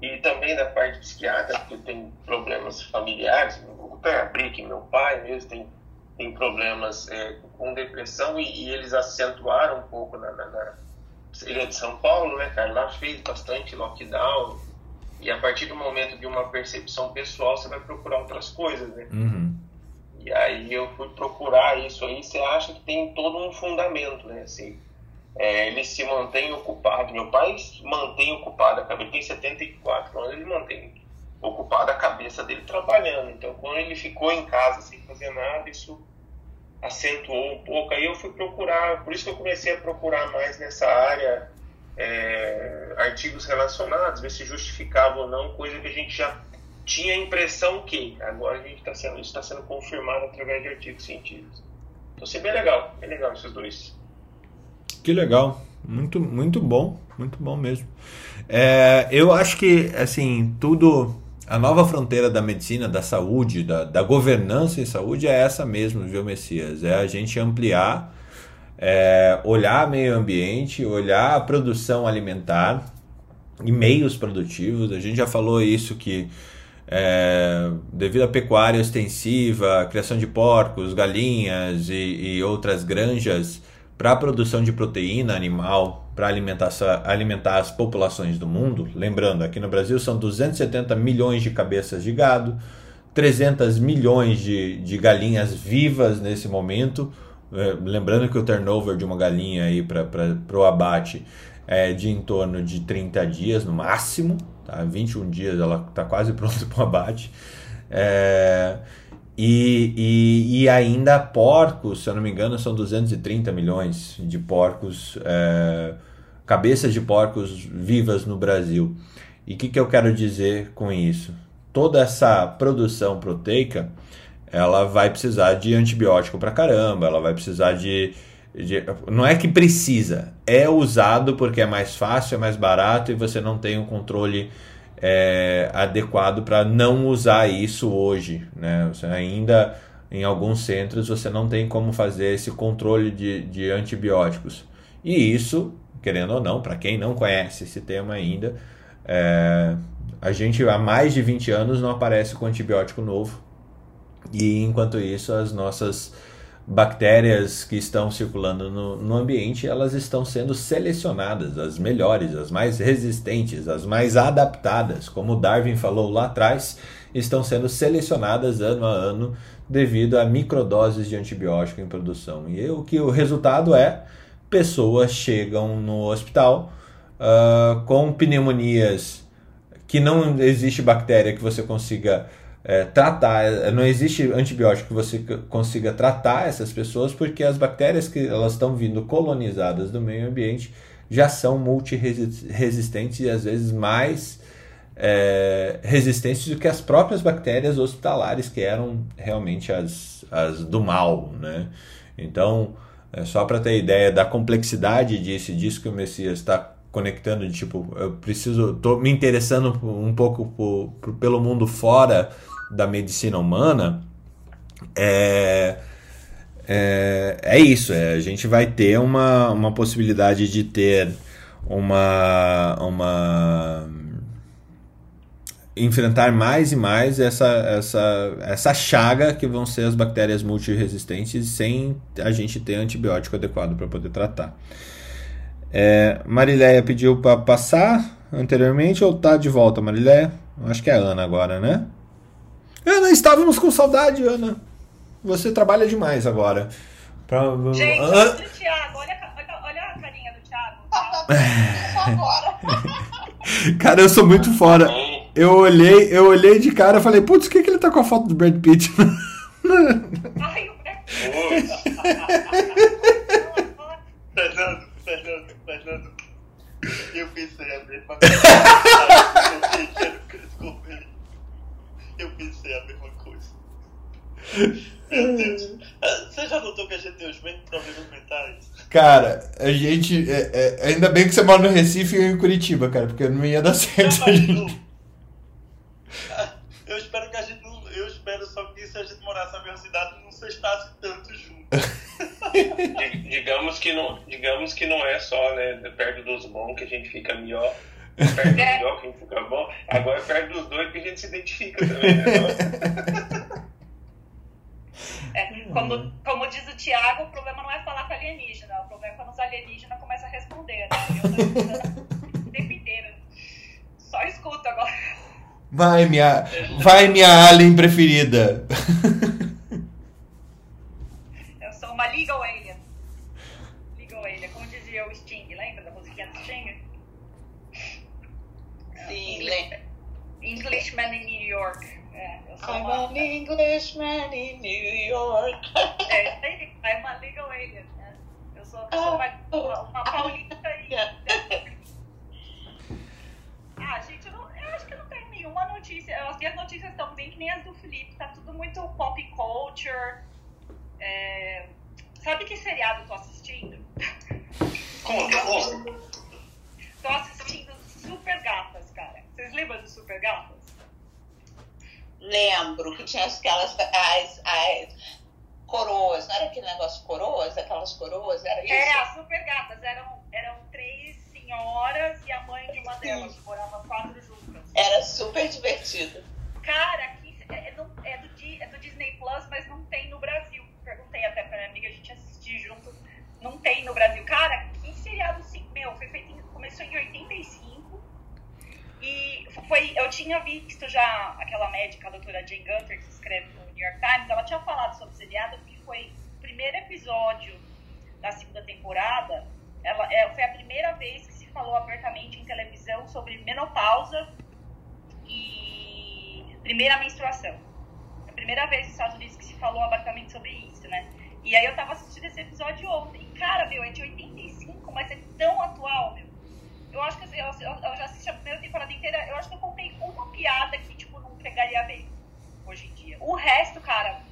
e também da parte psiquiátrica, porque tem problemas familiares, vou abrir aqui, meu pai mesmo tem tem problemas é, com depressão e, e, eles acentuaram um pouco na, na, ele é de São Paulo, né, cara? Lá fez bastante lockdown. E a partir do momento de uma percepção pessoal, você vai procurar outras coisas, né? Uhum. E aí eu fui procurar isso aí, você acha que tem todo um fundamento, né? Assim, é, ele se mantém ocupado. Meu pai mantém ocupado, ele tem 74 anos, ele mantém ocupado a cabeça dele trabalhando. Então, quando ele ficou em casa sem fazer nada, isso acentuou um pouco. Aí eu fui procurar, por isso que eu comecei a procurar mais nessa área é, artigos relacionados, ver se justificava ou não, coisa que a gente já tinha a impressão que agora a gente está sendo, está sendo confirmado através de artigos científicos. Então, isso é bem legal, bem legal esses dois. Que legal, muito, muito bom, muito bom mesmo. É, eu acho que, assim, tudo a nova fronteira da medicina, da saúde, da, da governança em saúde é essa mesmo, viu, Messias? É a gente ampliar, é, olhar meio ambiente, olhar a produção alimentar e meios produtivos. A gente já falou isso que é, devido à pecuária extensiva, criação de porcos, galinhas e, e outras granjas para a produção de proteína animal para alimentar, alimentar as populações do mundo. Lembrando, aqui no Brasil são 270 milhões de cabeças de gado, 300 milhões de, de galinhas vivas nesse momento. É, lembrando que o turnover de uma galinha aí para o abate é de em torno de 30 dias no máximo, tá? 21 dias ela está quase pronta para o abate. É, e, e, e, ainda porcos, se eu não me engano, são 230 milhões de porcos é, cabeças de porcos vivas no Brasil. E o que, que eu quero dizer com isso? Toda essa produção proteica, ela vai precisar de antibiótico para caramba, ela vai precisar de, de, Não é que precisa, é usado porque é mais fácil, é mais barato e você não tem um controle é, adequado para não usar isso hoje. Né? Você ainda, em alguns centros, você não tem como fazer esse controle de, de antibióticos. E isso querendo ou não, para quem não conhece esse tema ainda, é, a gente há mais de 20 anos não aparece com antibiótico novo. E enquanto isso, as nossas bactérias que estão circulando no, no ambiente, elas estão sendo selecionadas, as melhores, as mais resistentes, as mais adaptadas, como Darwin falou lá atrás, estão sendo selecionadas ano a ano devido a microdoses de antibiótico em produção. E o que o resultado é pessoas chegam no hospital uh, com pneumonias que não existe bactéria que você consiga é, tratar, não existe antibiótico que você consiga tratar essas pessoas porque as bactérias que elas estão vindo colonizadas do meio ambiente já são multiresistentes e às vezes mais é, resistentes do que as próprias bactérias hospitalares que eram realmente as, as do mal, né? Então, é, só para ter ideia da complexidade disso, disso que o Messias está conectando, de tipo, eu preciso, tô me interessando um pouco por, por, pelo mundo fora da medicina humana, é, é, é isso, é, a gente vai ter uma, uma possibilidade de ter uma, uma enfrentar mais e mais essa, essa, essa chaga que vão ser as bactérias multiresistentes sem a gente ter antibiótico adequado para poder tratar. É, Marileia pediu para passar anteriormente ou tá de volta, Marileia? Acho que é a Ana agora, né? Ana, estávamos com saudade, Ana. Você trabalha demais agora. Pra... Gente, ah. Thiago, olha, olha, olha a carinha do Thiago. Cara, eu sou muito fora eu olhei, eu olhei de cara e falei, putz, o que, que ele tá com a foto do Brad Pitt? Ai, o Brad Fernando, Fernando, Fernando. Eu pensei a mesma coisa. Eu pensei a mesma coisa. Meu Deus. Você já notou que a gente tem os mesmos problemas mentais? Cara, a gente. É, é, ainda bem que você mora no Recife e eu em Curitiba, cara, porque não ia dar certo. Não, gente... Eu espero que a gente não. Eu espero só que se a gente morasse na mesma cidade não se estasse tanto junto. digamos, que não, digamos que não é só né, perto dos bons que a gente fica melhor. Perto do a gente fica bom. Agora é perto dos dois que a gente se identifica também. Né? É, como, como diz o Tiago, o problema não é falar com alienígena. O problema é quando os alienígenas começam a responder, né? Eu tô escutando o tempo inteiro. Só escuto agora. Vai, minha, vai, minha alien preferida. Eu sou uma legal alien. Legal alien, como dizia o Sting, lembra da musiquinha do Sting? Sim, English- lembra? Englishman in New York. É, eu sou I'm uma, an Englishman in New York. é, aí, I'm a legal alien. né? Eu sou, eu sou uma, uma, uma paulista e... Ah, gente, eu, não, eu acho que não tem nenhuma notícia. As minhas notícias estão bem que nem as do Felipe. Tá tudo muito pop culture. É, Sabe que seriado eu tô assistindo? Conta, conta. Tô assistindo Super Gatas, cara. Vocês lembram do Super Gatas? Lembro que tinha aquelas as, as coroas, não era aquele negócio coroas? Aquelas coroas, era isso? É, as Super Gatas. Eram, eram três senhoras e a mãe de uma delas. Moravam quatro juntas. Era super divertido. Cara, aqui é, é do, é do é do Disney Plus, mas não tem no Brasil. Perguntei até pra minha amiga, a gente assistir junto. Não tem no Brasil. Cara, que seriado sim, meu, foi feito em- começou em 85. E foi, eu tinha visto já aquela médica, a doutora Jane Gunter, que escreve no New York Times, ela tinha falado sobre o seriado, porque foi o primeiro episódio da segunda temporada. Ela, é, foi a primeira vez que se falou abertamente em televisão sobre menopausa e primeira menstruação. É a primeira vez nos Estados Unidos que se falou abertamente sobre isso, né? E aí eu tava assistindo esse episódio ontem. Cara, meu, é de 85, mas é tão atual, meu. Eu acho que assim, eu, eu, já assisti a primeira temporada inteira, eu acho que eu contei uma piada que, tipo, não pegaria bem hoje em dia. O resto, cara,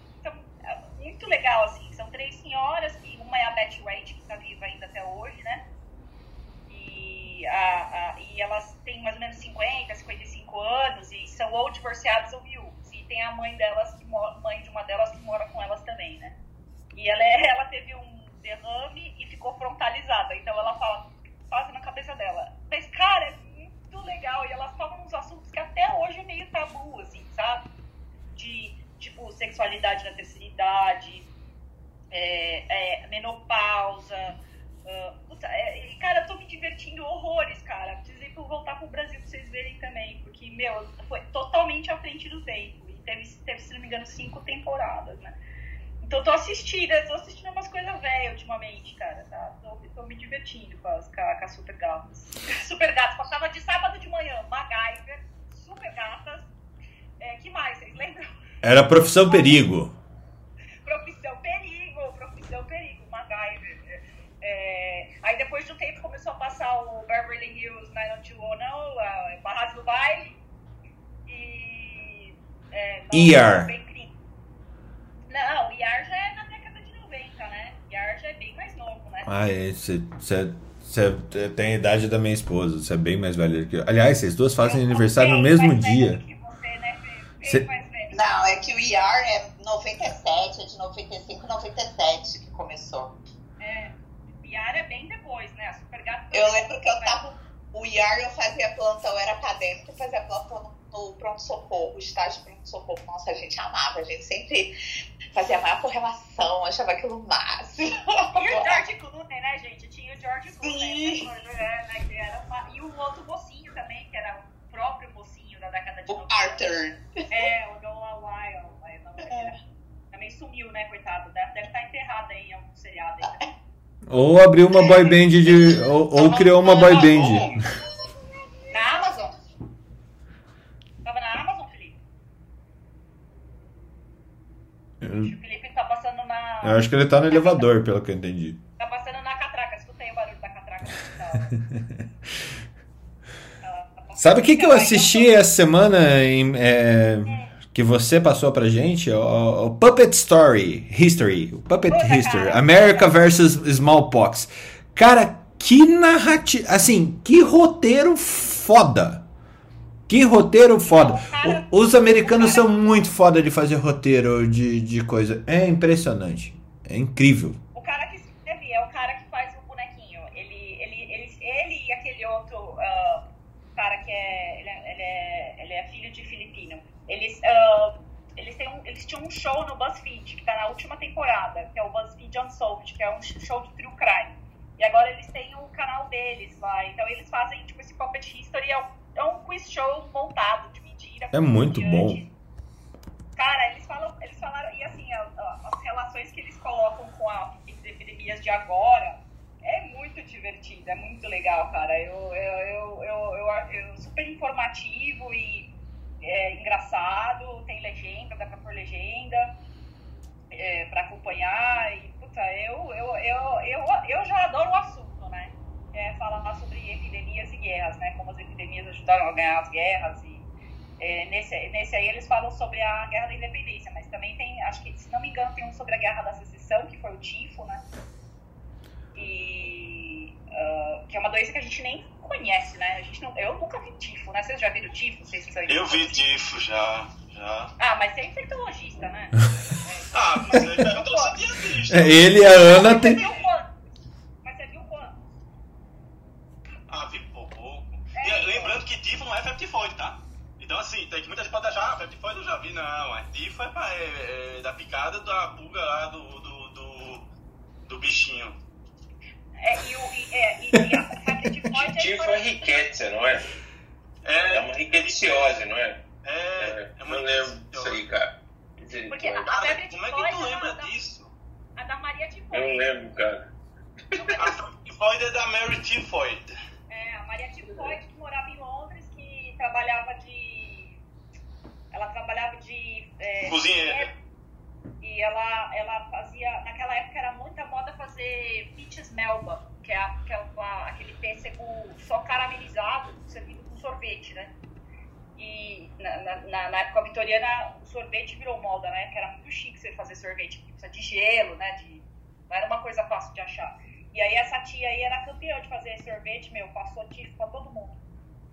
é muito legal, assim. São três senhoras, que uma é a Betty White, que tá viva ainda até hoje, né? E, a, a- e elas têm mais ou menos 50, 55 anos e são ou divorciadas ou viúvas. E tem a mãe delas, que mãe de uma delas que mora com elas também, né? E ela, é- ela teve um derrame e ficou frontalizada. Então ela fala quase na cabeça dela. Mas, cara, é muito legal. E elas falam uns assuntos que até hoje é meio tabu, assim, sabe? De, tipo, sexualidade na terceira idade, é, é, menopausa. ah, puta, é, cara, eu tô me divertindo horrores, cara. Precisei voltar pro Brasil pra vocês verem também. Porque, meu, foi totalmente à frente do tempo. E teve, teve se não me engano, cinco temporadas, né? Então tô assistindo, tô assistindo umas coisas velhas ultimamente, cara, tá? Tô, tô me divertindo com as, com, a- com as super gatas. super gatas, passava de sábado de manhã, MacGyver, super gatas. É, que mais, vocês lembram? Era profissão perigo. Profissão Perigo, Profissão Perigo, MacGyver. É, aí depois de um tempo começou a passar o Beverly Hills 90210, a Barras do Baile. E. É, nossa, ER. Não, o ER já é na década de 90, né? ER já é bem mais novo, né? Ah, você tem a idade da minha esposa. Você é bem mais velha que eu. Aliás, vocês duas fazem Eu aniversário no mesmo dia. você, né, Cê- mais velha. Não, é que o IR é 97, é de 95, 97 que começou. É, o ER é bem depois, né? A Super Gata. Eu lembro que eu tava. O IR eu fazia plantão, eu era acadêmico, eu fazia plantão no, no pronto-socorro, estágio pronto-socorro. Nossa, a gente amava, a gente sempre fazia a maior correlação, achava aquilo o máximo. E o George Clooney, né, gente? Tinha o George Clooney. Né, né, que era uma- E o outro mocinho também, que era o próprio mocinho da década de O 90. Arthur. É, o Noah Wild. Não, é. Também sumiu, né, coitado? Deve, deve estar enterrado aí em algum seriado aí também. Ou abriu uma boy band de. Ou, ou criou uma boy band. Na Amazon. Tava na Amazon, Felipe? Eu, O Felipe tá passando na. eu acho que ele tá no elevador, pelo que eu entendi. Tá passando na catraca. Escutei o barulho da catraca tá Sabe o que, que eu assisti essa semana em, é, que você passou pra gente? O, o Puppet Story History. O Puppet Puta, History. cara. America versus Smallpox. Cara, que narrativa. Assim, que roteiro foda. Que roteiro foda. Cara, os americanos são muito foda de fazer roteiro de, de coisa. É impressionante. É incrível. O cara que escreve é o cara que faz o bonequinho. Ele, ele, ele, ele e aquele outro ah, cara que é ele, é. ele é. ele é filho de filipino. Eles. ah, eles, têm um, eles tinham um show no BuzzFeed, que tá na última temporada, que é o BuzzFeed Unsolved, que é um show de true crime. E agora eles têm o canal deles lá. Então eles fazem, tipo, esse Puppet History é um, é um quiz show montado de mentira. É muito bom. Cara, eles falam, eles falaram, e assim, a, a, as relações que eles colocam com a, as epidemias de agora é muito divertido, é muito legal, cara. Eu, eu, eu, eu, eu, super informativo e é, engraçado, tem legenda, dá pra pôr legenda é, pra acompanhar. E, puta, eu, eu, eu, eu, eu já adoro o assunto? É falar sobre epidemias e guerras, né? Como as epidemias ajudaram a ganhar as guerras. E, é, nesse, nesse aí eles falam sobre a Guerra da Independência, mas também tem, acho que, se não me engano, tem um sobre a Guerra da Secessão, que foi o tifo, né? E, uh, que é uma doença que a gente nem conhece, né? A gente não, eu nunca vi tifo, né? Vocês já viram tifo? Vocês são eu vi tifo já, já. Ah, mas você é infectologista, né? ah, mas eu se tinha visto. É, ele e a Ana mas tem. Você viu quando? Mas você viu quando? Ah, vi pouco. É, e, tifo não é febre tifoide, tá? Então, assim, tem que muita gente pode achar, ah, febre tifoide eu já vi. Não, é, pra, é, é da picada da pulga lá do, do, do, do bichinho. É, e, o, e, é, e, e a febre tifoide... Tifo é riqueza, não é? É, É uma riqueciose, não é? é, é uma não lembro disso aí, cara. Porque a, a Cara, febre como é que tu lembra a da, disso? A da Maria Eu não lembro, cara. A febre tifoide é da Mary Tifoid. É, a Maria Tifoide, que morava em trabalhava de... Ela trabalhava de... É, Cozinheira. E ela, ela fazia... Naquela época era muita moda fazer peaches melba, que é, a- que é aquele pêssego só caramelizado, servido com sorvete, né? E na, na- na, época vitoriana, o sorvete virou moda, né? Que era muito chique você fazer sorvete, precisa de gelo, né? De, não era uma coisa fácil de achar. E aí essa tia aí era campeã de fazer sorvete, meu, passou tifo pra todo mundo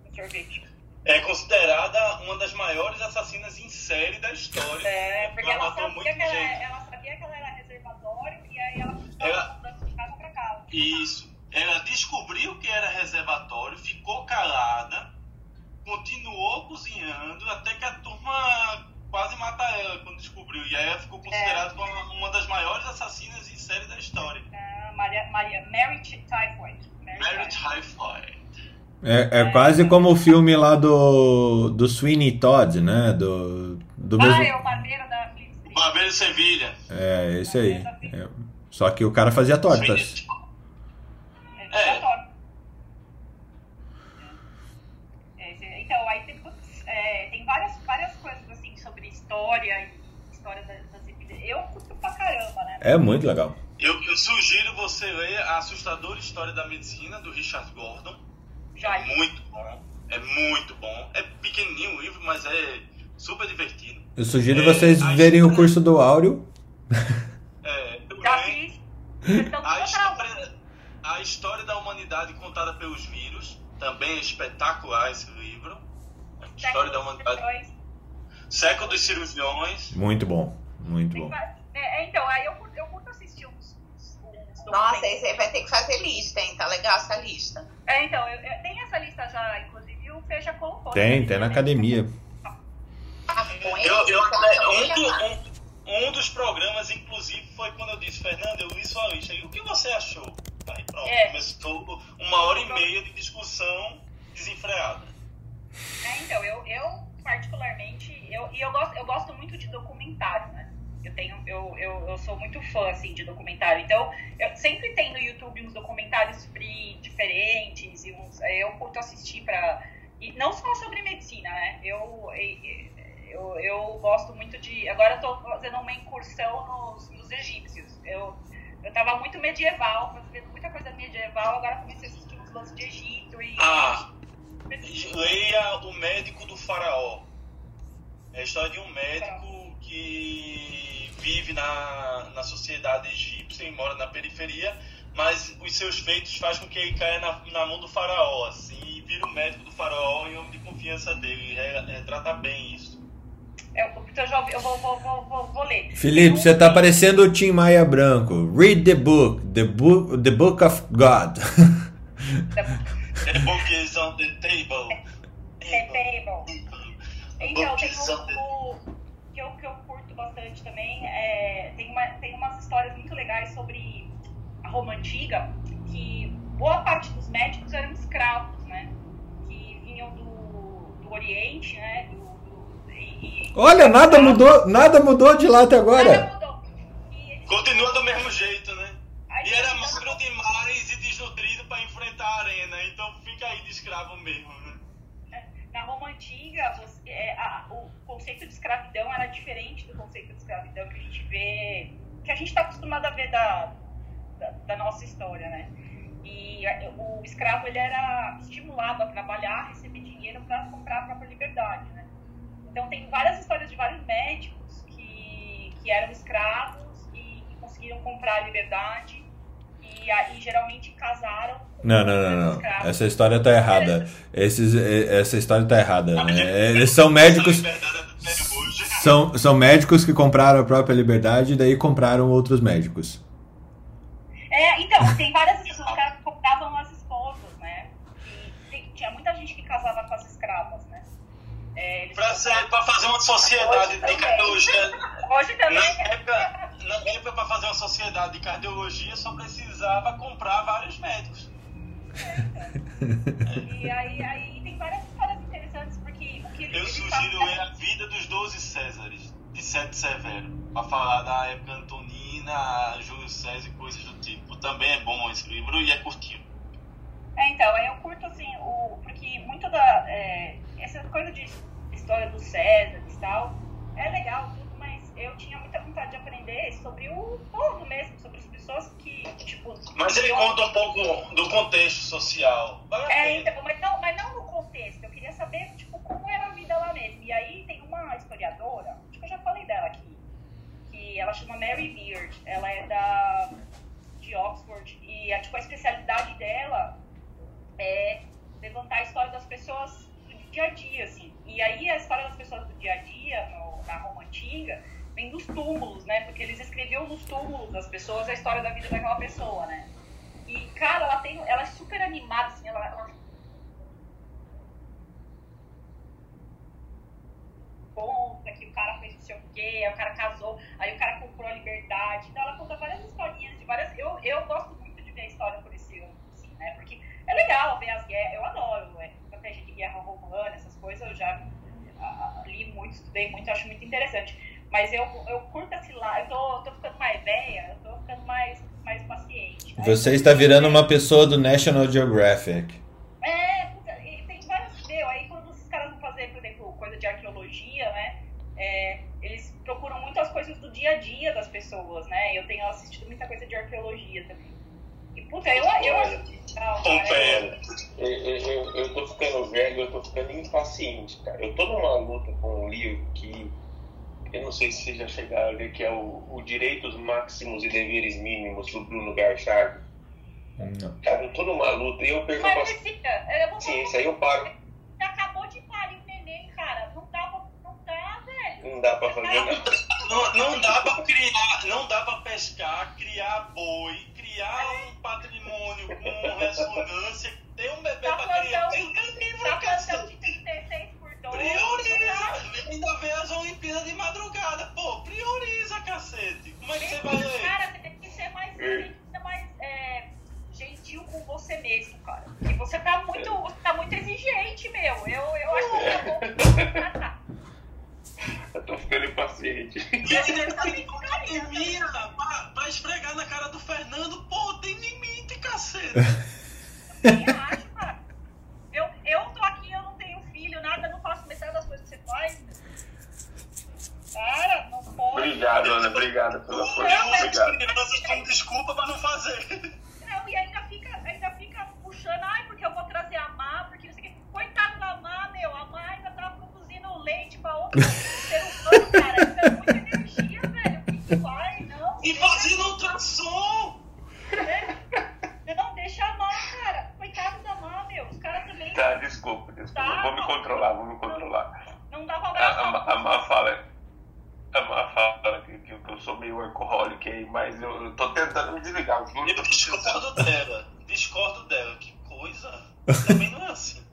no sorvete. É considerada uma das maiores assassinas em série da história. É, porque ela matou sabia, muito que ela, gente. ela sabia que ela era reservatório e aí ela Ela- ela casa pra casa. Isso. Ela descobriu que era reservatório, ficou calada, continuou cozinhando até que a turma quase mata ela quando descobriu. E aí ela ficou considerada como uma das maiores assassinas em série da história. Ah, Maria, Maria, Mary Typhoid. Mary Mary Typhoid. É, é quase como o filme lá do, do Sweeney Todd, né? Do, do Ah, mesmo. é o barbeiro da Street. Barbeiro de Sevilha. É, esse aí. É. Só que o cara fazia tortas. É. É, Então, aí tem, é, tem várias, várias coisas assim sobre história e história das epidemias. Eu curto pra caramba, né? É muito legal. Eu, eu sugiro você ler A Assustadora História da Medicina, do Richard Gordon. Já É muito bom. É muito bom. É pequenininho o livro, mas é super divertido. Eu sugiro É, vocês verem o história- curso do Áureo. É, Já fiz. A, história, a história da humanidade contada pelos vírus. Também é espetacular esse livro. A história da humanidade. Século dos cirurgiões. Muito bom. Muito bom. É, é, então, aí eu curto, eu curto assistir uns. uns, uns Nossa, esse aí vai ter que fazer lista, hein? Tá legal essa lista. É, então, eu, eu- tem essa lista já, inclusive, o Fê já colocou. Tem, né? tem na academia. Eu, eu, na um, um- um dos programas, inclusive, foi quando eu disse, Fernando, eu li sua lista. E o que você achou? Aí pronto, É. começou uma hora e meia de discussão desenfreada. É, então, eu, eu particularmente, eu, e eu gosto, eu gosto muito de documentário, né? Eu tenho, eu, eu, eu sou muito fã, assim, de documentário. Então, eu sempre tem no YouTube uns documentários free diferentes, e uns, eu curto assistir pra... E não só sobre medicina, né? Eu, eu, eu gosto muito de... Agora eu tô fazendo uma incursão nos, nos egípcios. Eu, eu tava muito medieval, fazendo muita coisa medieval, agora comecei a assistir uns lances de Egito e... Ah, leia O Médico do Faraó. É a história de um médico que vive na, na sociedade egípcia e mora na periferia, mas os seus feitos fazem com que ele caia na, na mão do faraó, assim, e vira o médico do faraó e homem de confiança dele. Ele re- retrata bem isso. Então eu, já ouvi- eu vou, vou, vou, vou, vou ler. Felipe, você tá parecendo o Tim Maia Branco. Read the book. The book, the book of God. The book is on the table. É table. Então, tem Book the o, que eu, que eu curto bastante também é, tem, uma, tem umas histórias muito legais sobre a Roma Antiga, que boa parte dos médicos eram escravos, né? Que vinham do, do Oriente, né? Do, do, e, Olha, nada mudou, nada mudou de lá até agora. Nada mudou. Eles... Continua do mesmo jeito, né? E era magro demais e desnutrido para enfrentar a arena, então fica aí de escravo mesmo, né? Roma Antiga, você, é, a, o conceito de escravidão era diferente do conceito de escravidão que a gente vê, que a gente está acostumado a ver da, da, da, nossa história, né? E a, o escravo ele era estimulado a trabalhar, receber dinheiro para comprar a própria liberdade, né? Então tem várias histórias de vários médicos que, que eram escravos e, e conseguiram comprar a liberdade e aí geralmente casaram. Não, não, não, não. Essa história tá errada. Esses, essa história tá errada. É, eles são médicos. São, são médicos que compraram a própria liberdade e daí compraram outros médicos. É, então, tem várias pessoas que compravam as esposas, né? E tinha muita gente que casava com as escravas, né? É, pra, ser, pra fazer uma sociedade de cardiologia. Hoje também. Na época, na época, pra fazer uma sociedade de cardiologia, só precisava comprar vários médicos. É. E aí, aí tem várias histórias interessantes, porque o que Eu sugiro ler A Vida dos Doze Césares, de Sete Severo, pra falar da época Antonina, Júlio César e coisas do tipo. Também é bom esse livro e é curtinho. É, então, eu curto assim, o, porque muito da. É, essa coisa de história do César e tal, é legal, eu tinha muita vontade de aprender sobre o povo mesmo, sobre as pessoas que, tipo. Mas ele conta um pouco do contexto social. É, então, mas não, mas não no contexto, eu queria saber, tipo, como era a vida lá mesmo. E aí tem uma historiadora, acho que eu já falei dela aqui, que ela chama Mary Beard, ela é da. de Oxford, e a, tipo, a especialidade dela é levantar a história das pessoas do dia a dia, assim. E aí a história das pessoas do dia a dia, no, na Roma Antiga, vem dos túmulos, né? Porque eles escreviam nos túmulos das pessoas a história da vida daquela pessoa, né? E, cara, ela tem. Ela é super animada, assim, ela, ela conta que o cara fez não sei o quê, o cara casou, aí o cara comprou a liberdade. Então ela conta várias historinhas de várias. Eu, eu gosto muito de ver a história por esse ano, assim, né? Porque é legal ver as guerras, eu adoro, é, estratégia de guerra romana, essas coisas, eu já uh, li muito, estudei muito, acho muito interessante. Mas eu, eu curto esse lado, eu tô, tô ficando mais velha, eu tô ficando mais, mais paciente. Né? Você está virando uma pessoa do National Geographic. É, tem vários, meu, aí quando esses caras vão fazer, por exemplo, coisa de arqueologia, né, é, eles procuram muito as coisas do dia a dia das pessoas, né, eu tenho assistido muita coisa de arqueologia também. E, puta, eu, eu acho legal, cara. Eu, eu, eu tô ficando velho, eu tô ficando impaciente, cara. Eu tô numa luta com um livro que eu não sei se vocês já chegaram a ler, que é o, o Direitos Máximos e Deveres Mínimos, do Bruno Garchard. Não. Cara, eu tô numa luta e eu perco Mas, bastante. Cecília, eu vou Sim, isso aí eu paro. Você acabou de parir o neném, cara. Não dá pra, não dá, velho. Não dá pra fazer nada. Não, não dá pra criar, não dá pra pescar, criar boi, criar um patrimônio com ressonância, ter um bebê Tá pra criar. de, tá plantão de 36 por 2. Prioriza! Ainda vê as Olimpíadas de madrugada. Cacete. Como é que você vai ler? Cara, você tem que ser mais, tem que ser mais é, gentil com você mesmo, cara. E você tá muito, você tá muito exigente, meu. Eu, eu acho que tá bom. Eu tô ficando impaciente. E aí depois de academia, pra, pra esfregar na cara do Fernando, pô, tem limite, cacete. Nem acho, cara. Eu, eu tô aqui, eu não tenho filho, nada, não faço metade das coisas que você faz. Cara, não pode. Obrigado, Ana. Obrigado pela Não, força. as Obrigado. crianças como desculpa pra não fazer. Não, e ainda fica, ainda fica puxando, ai, porque eu vou trazer a Má, porque não sei o quê. Coitado da Má, meu, a Má ainda tá produzindo leite pra outro ser humano, cara. Isso é muita energia, velho. O que que vai? Não. E fazendo ultrassom. É. Não, deixa a Má, cara. Coitado da Má, meu. Os caras também. Tá, desculpa, desculpa. Tá, vou me controlar, vou me controlar. Não dá pra A, abraçar. a, a Má fala. A fala que, que eu sou meio alcoólico aí, mas eu, eu tô tentando me desligar. Eu juro que Eu eu discordo dela. Discordo dela. Que coisa. Também não é assim.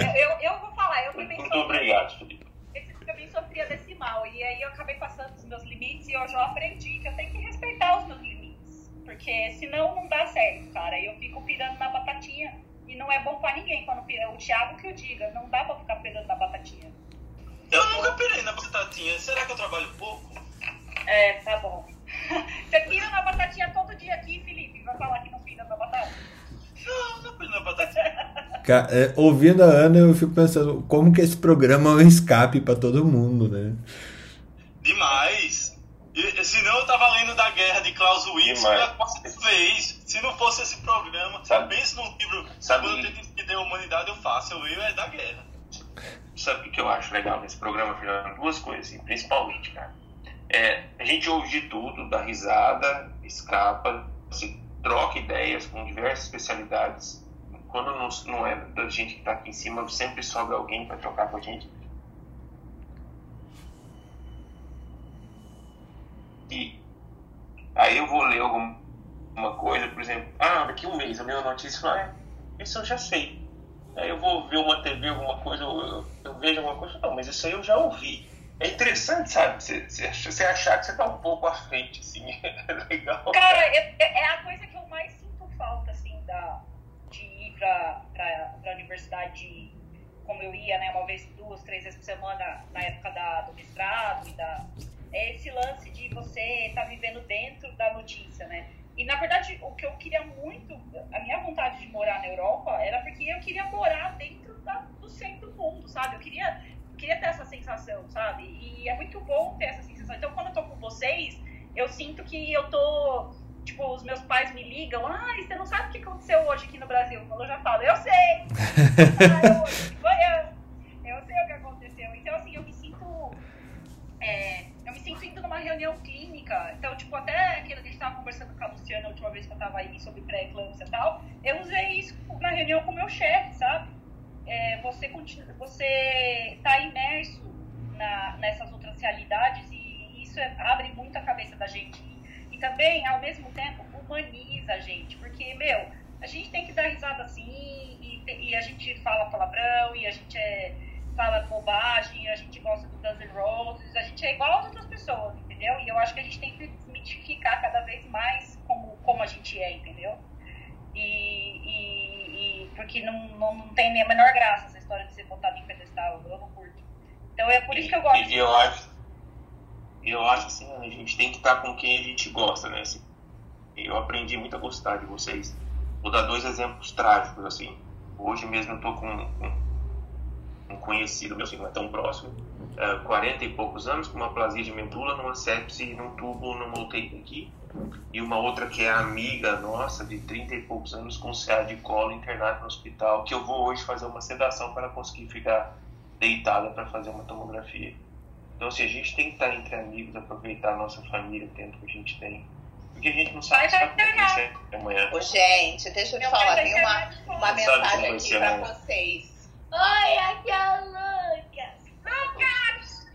Eu, eu, eu vou falar, eu também Muito sou. obrigado, Felipe. Esse também sofri cumpria decimal. E aí eu acabei passando os meus limites e hoje eu aprendi que eu tenho que respeitar os meus limites. Porque senão não dá certo, cara. Eu fico pirando na batatinha. E não é bom pra ninguém quando pira. O Thiago que eu diga, não dá pra ficar pirando na batatinha. Eu nunca pirei na batatinha. Será que eu trabalho pouco? É, tá bom. Você pira na batatinha todo dia aqui, Felipe. Vai falar que não pira na batata? Não, não pirei na batatinha. É, ouvindo a Ana, eu fico pensando como que esse programa é um escape pra todo mundo, né? Demais. E, se não, eu tava lendo da guerra de Klaus Demais. pela quarta vez. Se não fosse esse programa, Sabe- pense num livro. sabe- Quando eu tento entender a humanidade, eu faço. Eu leio é da guerra. Sabe o que eu acho legal nesse programa, Fernando? Duas coisas, assim, principalmente, cara. É, a gente ouve de tudo, dá risada, escapa, se troca ideias com diversas especialidades. Quando não, não é da gente que tá aqui em cima, sempre sobe alguém para trocar com a gente. E aí eu vou ler alguma uma coisa, por exemplo, ah, daqui a um mês leio uma notícia falo, ah, isso eu já sei. Aí eu vou ver uma TV, alguma coisa, eu, eu, eu vejo alguma coisa, não, mas isso aí eu já ouvi. É interessante, sabe? Você, você, ach- você achar que você tá um pouco à frente, assim. É legal. Cara, é, é- é a coisa que eu mais sinto falta, assim, da, de ir pra, pra, pra universidade, como eu ia, né, uma vez, duas, três vezes por semana, na época da, do mestrado e da... É esse lance de você estar vivendo dentro da notícia, né? E, na verdade, o que eu queria muito, a minha vontade de morar na Europa era porque eu queria morar dentro da- do centro do mundo, sabe? Eu queria, queria ter essa sensação, sabe? E é muito bom ter essa sensação. Então, quando eu tô com vocês, eu sinto que eu tô. Tipo, os meus pais me ligam, ai, você não sabe o que aconteceu hoje aqui no Brasil. Eu já falo, eu sei! Ah. Eu sei o que aconteceu. Então, assim, eu me sinto. é, eu me sinto indo numa reunião clínica. Então, tipo, até que a gente tava conversando com a Luciana a última vez que eu tava aí sobre pré-eclâmpsia e tal, eu usei isso na reunião com o meu chefe, sabe? É, você, continua, você tá imerso na, nessas outras realidades e isso é- abre muito a cabeça da gente. E também, ao mesmo tempo, humaniza a gente. Porque, meu, a gente tem que dar risada assim e, e a gente fala palavrão e a gente é, fala bobagem, a gente gosta do Guns N' Roses, a gente é igual as outras pessoas, entendeu? E eu acho que a gente tem que desmitificar cada vez mais como, como a gente é, entendeu? E, e- e- porque não, não, não tem nem a menor graça essa história de ser botado em pedestal, eu não curto. Então é por isso que eu gosto. E eu acho, eu acho assim, a gente tem que estar com quem a gente gosta, né? Assim, eu aprendi muito a gostar de vocês. Vou dar dois exemplos trágicos, assim. Hoje mesmo eu tô com um, um conhecido meu, assim, não é tão próximo, é, 40 e poucos anos, com uma plasia de medula, numa sepse, num tubo, numa UTI aqui. E uma outra que é amiga nossa, de 30 e poucos anos, com CA de colo, internada no hospital, que eu vou hoje fazer uma sedação para conseguir ficar deitada para fazer uma tomografia. Então, assim, a gente tem que estar entre amigos, aproveitar a nossa família, o tempo que a gente tem. Porque a gente não sabe que vai acontecer amanhã. Ô, gente, deixa eu te falar, tem tá uma, uma mensagem aqui é. vocês. Oi, aqui é o Lucas. Lucas!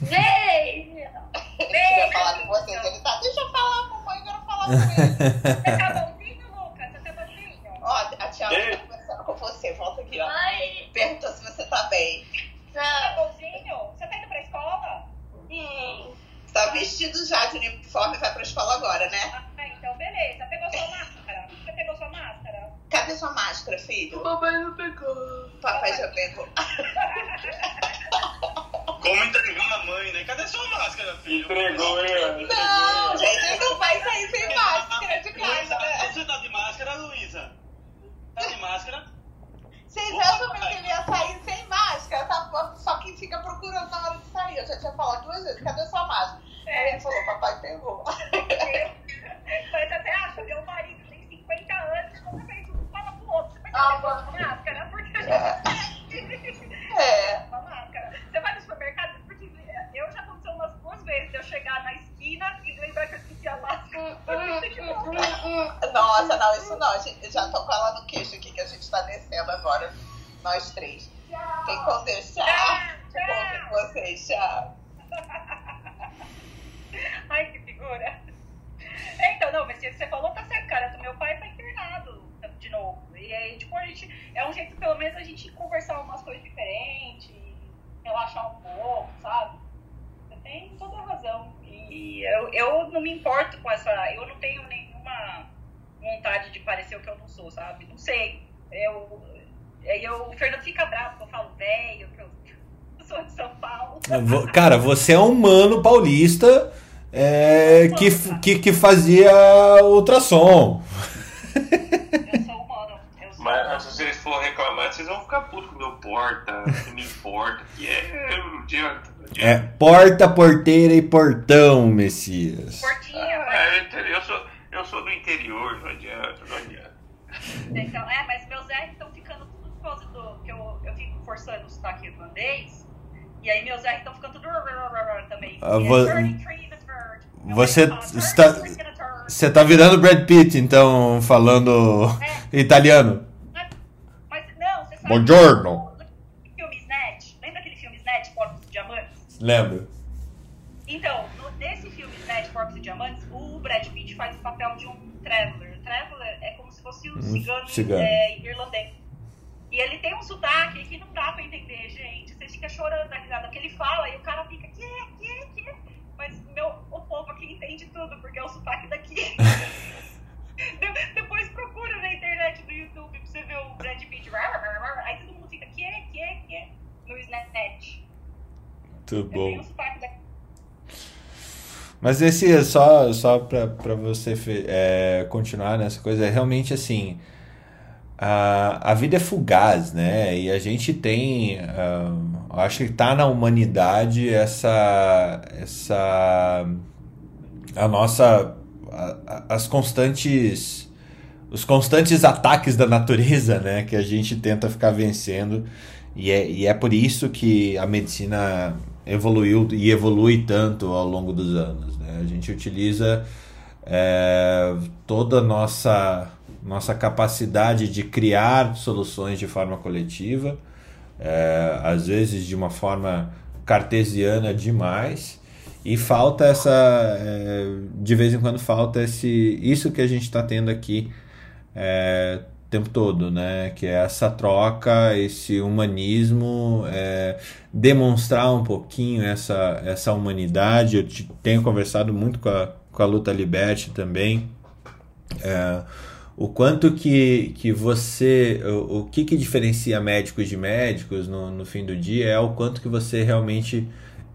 Beijo! Ele queria falar com vocês. Ele tá, deixa eu falar, mamãe, eu quero falar com ele. Você tá bonzinho, Lucas? Você tá bonzinho? Ó, a Ei. tá conversando com você. Volta aqui, ó. Oi! Perguntou se você tá bem. Tá Não, bonzinho? Você tá indo pra escola? sim. Tá vestido já de uniforme e vai pra escola agora, né? Ah, então beleza. Pegou sua máscara? Você pegou sua máscara? Cadê sua máscara, filho? Papai não pegou. Papai já pegou. Como entregar a mãe, né? Cadê sua máscara, filho? Entregou, hein? Não, gente, ele não vai sair sem máscara de casa, Luísa, você tá de máscara, Luísa? Tá de máscara? Vocês acham que ele ia sair sem máscara? Tá? Só que fica procurando na hora de sair. Eu já tinha falado duas vezes, cadê sua máscara? Aí ele falou, papai pegou. Mas até acha, meu marido tem 50 anos, toda vez um outro. Você vai Ah, ter sua máscara? Porque É. Sua máscara. Você vai no supermercado, porque eu já aconteceu umas duas vezes de eu chegar na esquina e lembrar que eu esqueci a máscara. Que. Nossa, não, isso não. gente, Eu já tô com ela no queixo aqui que a gente tá descendo agora. Nós três. Fiquem com Deus. Tchau. Que bom ver vocês. Tchau. Ai, que figura. Então, não, mas você falou tá certo, cara. Do meu pai tá internado de novo. E aí, tipo, a gente. É um jeito, pelo menos, a gente conversar umas coisas diferentes. relaxar um pouco, sabe? Você tem toda a razão. E eu, eu não me importo com essa. Eu não tenho nenhuma vontade de parecer o que eu não sou, sabe? Não sei. Eu, eu, o Fernando fica bravo que eu falo velho, que eu, eu sou de São Paulo. Cara, você é um mano paulista é, que, que, que fazia ultrassom. Mas se vocês for reclamar, vocês vão ficar putos com o meu porta, que me importa, que é. Não adianta. Não adianta. É porta, porteira e portão, Messias. Portinha, Ah, eu entendo, eu, sou, eu sou do interior, não adianta, não adianta. Então, é, mas meus R estão ficando tudo por causa do. que eu, eu fico forçando o sotaque irlandês. E aí meus R estão ficando tudo também. Ah, é vo- 33 the third. Eu Você falo, 33 está-. Você tá virando Brad Pitt, então, falando italiano. Mas, mas não, você sabe. Buongiorno. O filme Snatch? Lembra aquele filme Snatch, Porcos e Diamantes? Lembro. Então, no- nesse filme Snatch, Porcos e Diamantes, o Brad Pitt faz o papel de um traveler. Traveler é como se fosse um cigano, cigano. é, irlandês. E ele tem um sotaque que não dá pra entender, gente. Você fica chorando da risada que ele fala e o cara fica, que, que, que. Mas meu, o povo aqui entende tudo, porque é o sotaque daqui. De- Depois procura na no Ver o Brad Pitt. Aí todo mundo fica, que, que, que. No Snatch. Muito Eu tenho bom. Mas esse é só, só pra, pra você é, continuar nessa coisa, é realmente assim. A, a vida é fugaz, né? E a gente tem. ah, eu acho que tá na humanidade essa. essa a nossa. a- as constantes. Os constantes ataques da natureza, né? Que a gente tenta ficar vencendo. E é, e é por isso que a medicina evoluiu e evolui tanto ao longo dos anos. Né? A gente utiliza é, toda a nossa, nossa capacidade de criar soluções de forma coletiva, é, às vezes de uma forma cartesiana demais, e falta essa. é, de vez em quando falta esse, isso que a gente está tendo aqui é, tempo todo, né? Que é essa troca, esse humanismo, é, demonstrar um pouquinho essa, essa humanidade. Eu te- tenho conversado muito com a, com a Luta Liberte também. É, o quanto que, que você. O, o que, que diferencia médicos de médicos no, no fim do dia é o quanto que você realmente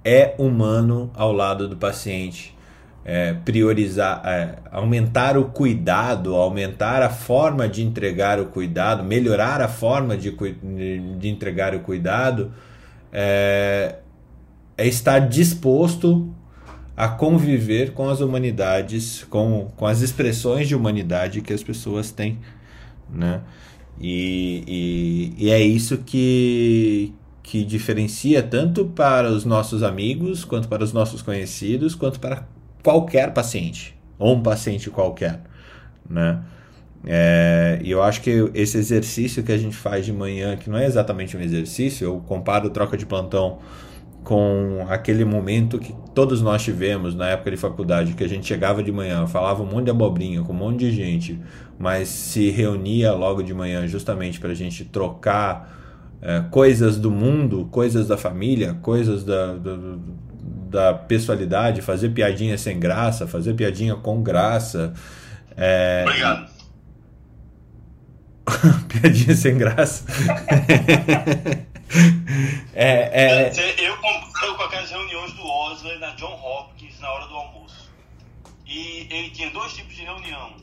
é humano ao lado do paciente é, priorizar, é, aumentar o cuidado, aumentar a forma de entregar o cuidado, melhorar a forma de, de entregar o cuidado, é, é estar disposto a conviver com as humanidades, com, com as expressões de humanidade que as pessoas têm, né? E, e, e é isso que, que diferencia tanto para os nossos amigos, quanto para os nossos conhecidos, quanto para qualquer paciente, ou um paciente qualquer, né? É, e eu acho que esse exercício que a gente faz de manhã, que não é exatamente um exercício, eu comparo troca de plantão com aquele momento que todos nós tivemos na época de faculdade, que a gente chegava de manhã, falava um monte de abobrinha com um monte de gente, mas se reunia logo de manhã justamente para a gente trocar é, coisas do mundo, coisas da família, coisas da, do- da pessoalidade, fazer piadinha sem graça, fazer piadinha com graça. é, Obrigado. piadinha sem graça. é, é, Eu comparo com aquelas reuniões do Osler na John Hopkins na hora do almoço. E ele tinha dois tipos de reunião.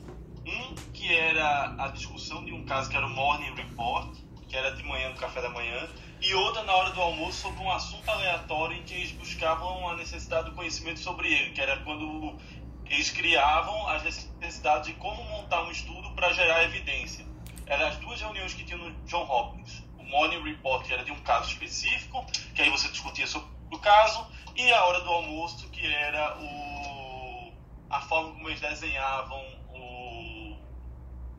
Um que era a discussão de um caso que era o Morning Report, que era de manhã no café da manhã, e outra na hora do almoço sobre um assunto aleatório em que eles buscavam a necessidade do conhecimento sobre ele, que era quando eles criavam as necessidades de como montar um estudo para gerar evidência. Eram as duas reuniões que tinha no John Hopkins. O Morning Report, que era de um caso específico, que aí você discutia sobre o caso, e a hora do almoço, que era o, a forma como eles desenhavam o,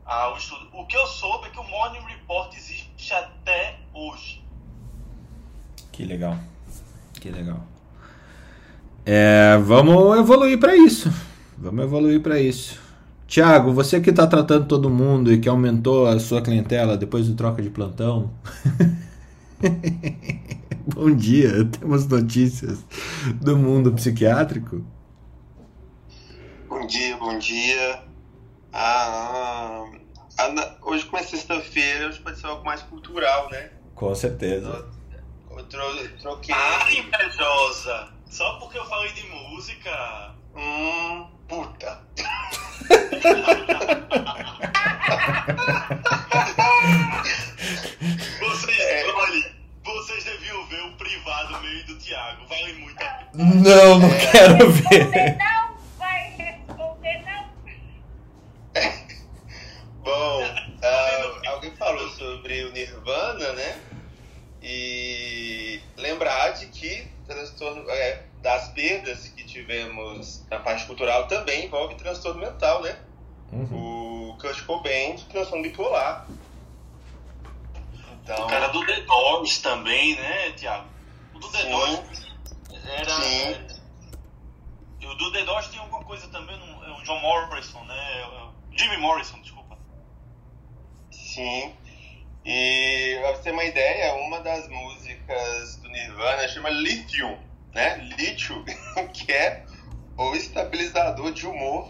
a, o estudo. O que eu soube é que o Morning Report existe até hoje. Que legal. Que legal. É, vamos evoluir para isso. Vamos evoluir para isso. Tiago, você que está tratando todo mundo e que aumentou a sua clientela depois do troca de plantão. Bom dia, temos notícias do mundo psiquiátrico? Bom dia, bom dia. Ah, ah, hoje, como é sexta-feira, hoje pode ser algo mais cultural, né? Com certeza. Eu, tro, troquei. Ah, invejosa! Só porque eu falei de música. Hum, puta. Vocês, É. olha, vocês deviam ver o privado meio do Thiago. Vale muito a pena. Não, não quero Você ver. não vai responder, não. Bom, ah, alguém falou sobre o Nirvana, né? E lembrar de que transtorno é, das perdas que tivemos na parte cultural também envolve transtorno mental, né? Uhum. O Kurt Cobain transtorno bipolar. Então, O cara do The Doors também, né, Thiago? O do The Sim. Doors era. Sim. E o do The Doors tem alguma coisa também, no- é o John Morrison, né? É o Jimmy Morrison, desculpa. Sim. E pra você ter uma ideia, uma das músicas Nirvana chama Lithium, né? Lítio, que é o estabilizador de humor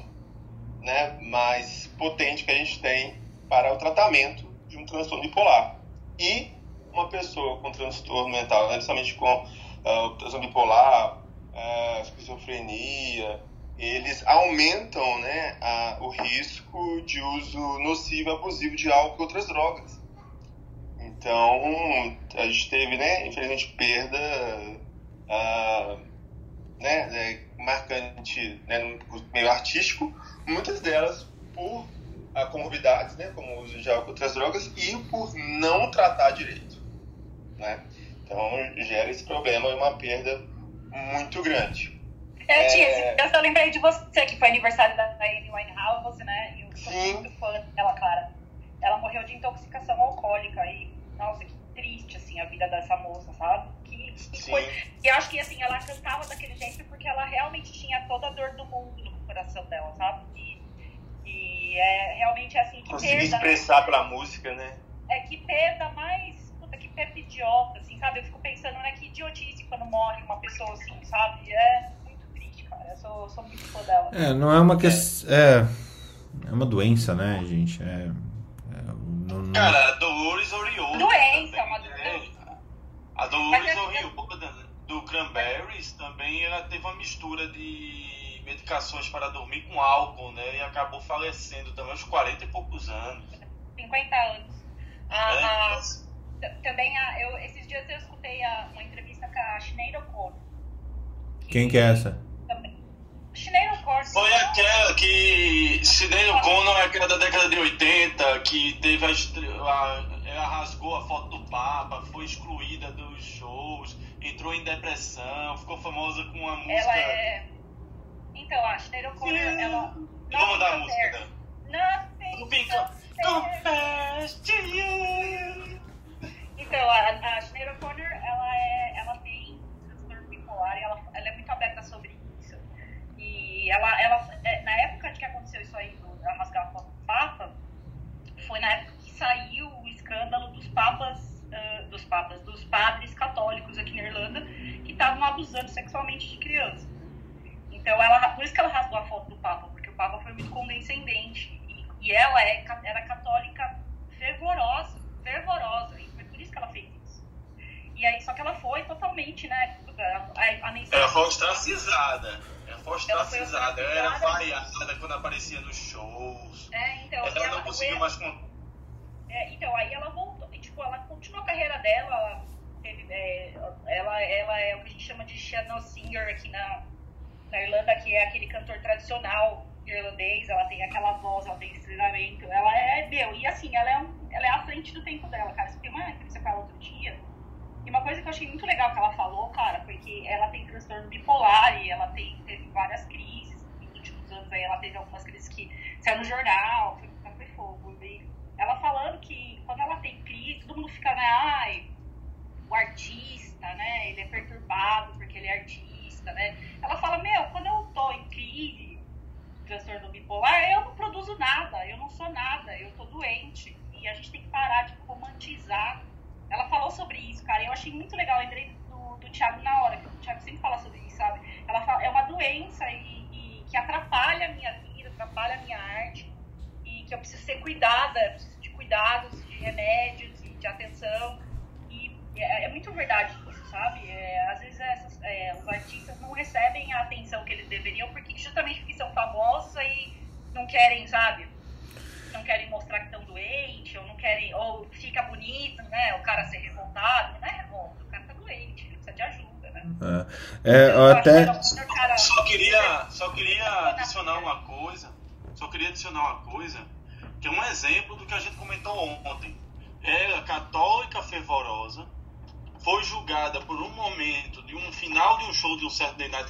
né, mais potente que a gente tem para o tratamento de um transtorno bipolar. E uma pessoa com transtorno mental, né, principalmente com o transtorno bipolar, ah, esquizofrenia, eles aumentam né, a- o risco de uso nocivo abusivo de álcool e outras drogas. Então, a gente teve, né, infelizmente, perda ah, né, né, marcante né, no meio artístico, muitas delas por ah, comorbidades, né, como o uso de álcool e outras drogas, e por não tratar direito. Né? Então, gera esse problema e uma perda muito grande. É, tia, É. eu lembrei de você, que foi aniversário da Amy Winehouse, né? Eu sou Sim. muito fã dela, cara. Ela morreu de intoxicação alcoólica e, nossa, que triste, assim, a vida dessa moça, sabe? Que, que coisa. E eu acho que, assim, ela cantava daquele jeito porque ela realmente tinha toda a dor do mundo no coração dela, sabe? E, e é realmente, assim, que Conseguir perda... expressar pela música, né? É que perda mais... Puta, que perda idiota, assim, sabe? Eu fico pensando, né, que idiotice quando morre uma pessoa assim, sabe? É muito triste, cara. Eu sou, sou muito fã dela. É, não é uma questão. É, é uma doença, né, gente? É. é, não- não- Cara, a Dolores Oriolo. Doença, também, uma né? doença. A Dolores é- Oriolo do Cranberries também ela teve uma mistura de medicações para dormir com álcool, né? E acabou falecendo também aos 40 e poucos anos. 50 anos. A- né? a- t- também, a- eu, esses dias eu escutei a- uma entrevista com a Sinead O'Connor. Quem que é essa? Sinead O'Connor. Foi aquela que Sinead O'Connor é aquela da década de 80 que teve a, a- ela rasgou a foto do Papa, foi excluída dos shows, entrou em depressão, ficou famosa com uma música. Ela é... Então, a Sinead O'Connor, ela... Eu vou mandar a Nothing música dela. Nothing. Confess to you. Então, a, a Sinead O'Connor, ela, é, ela tem transtorno bipolar e ela, ela é muito aberta sobre. E ela, ela é, na época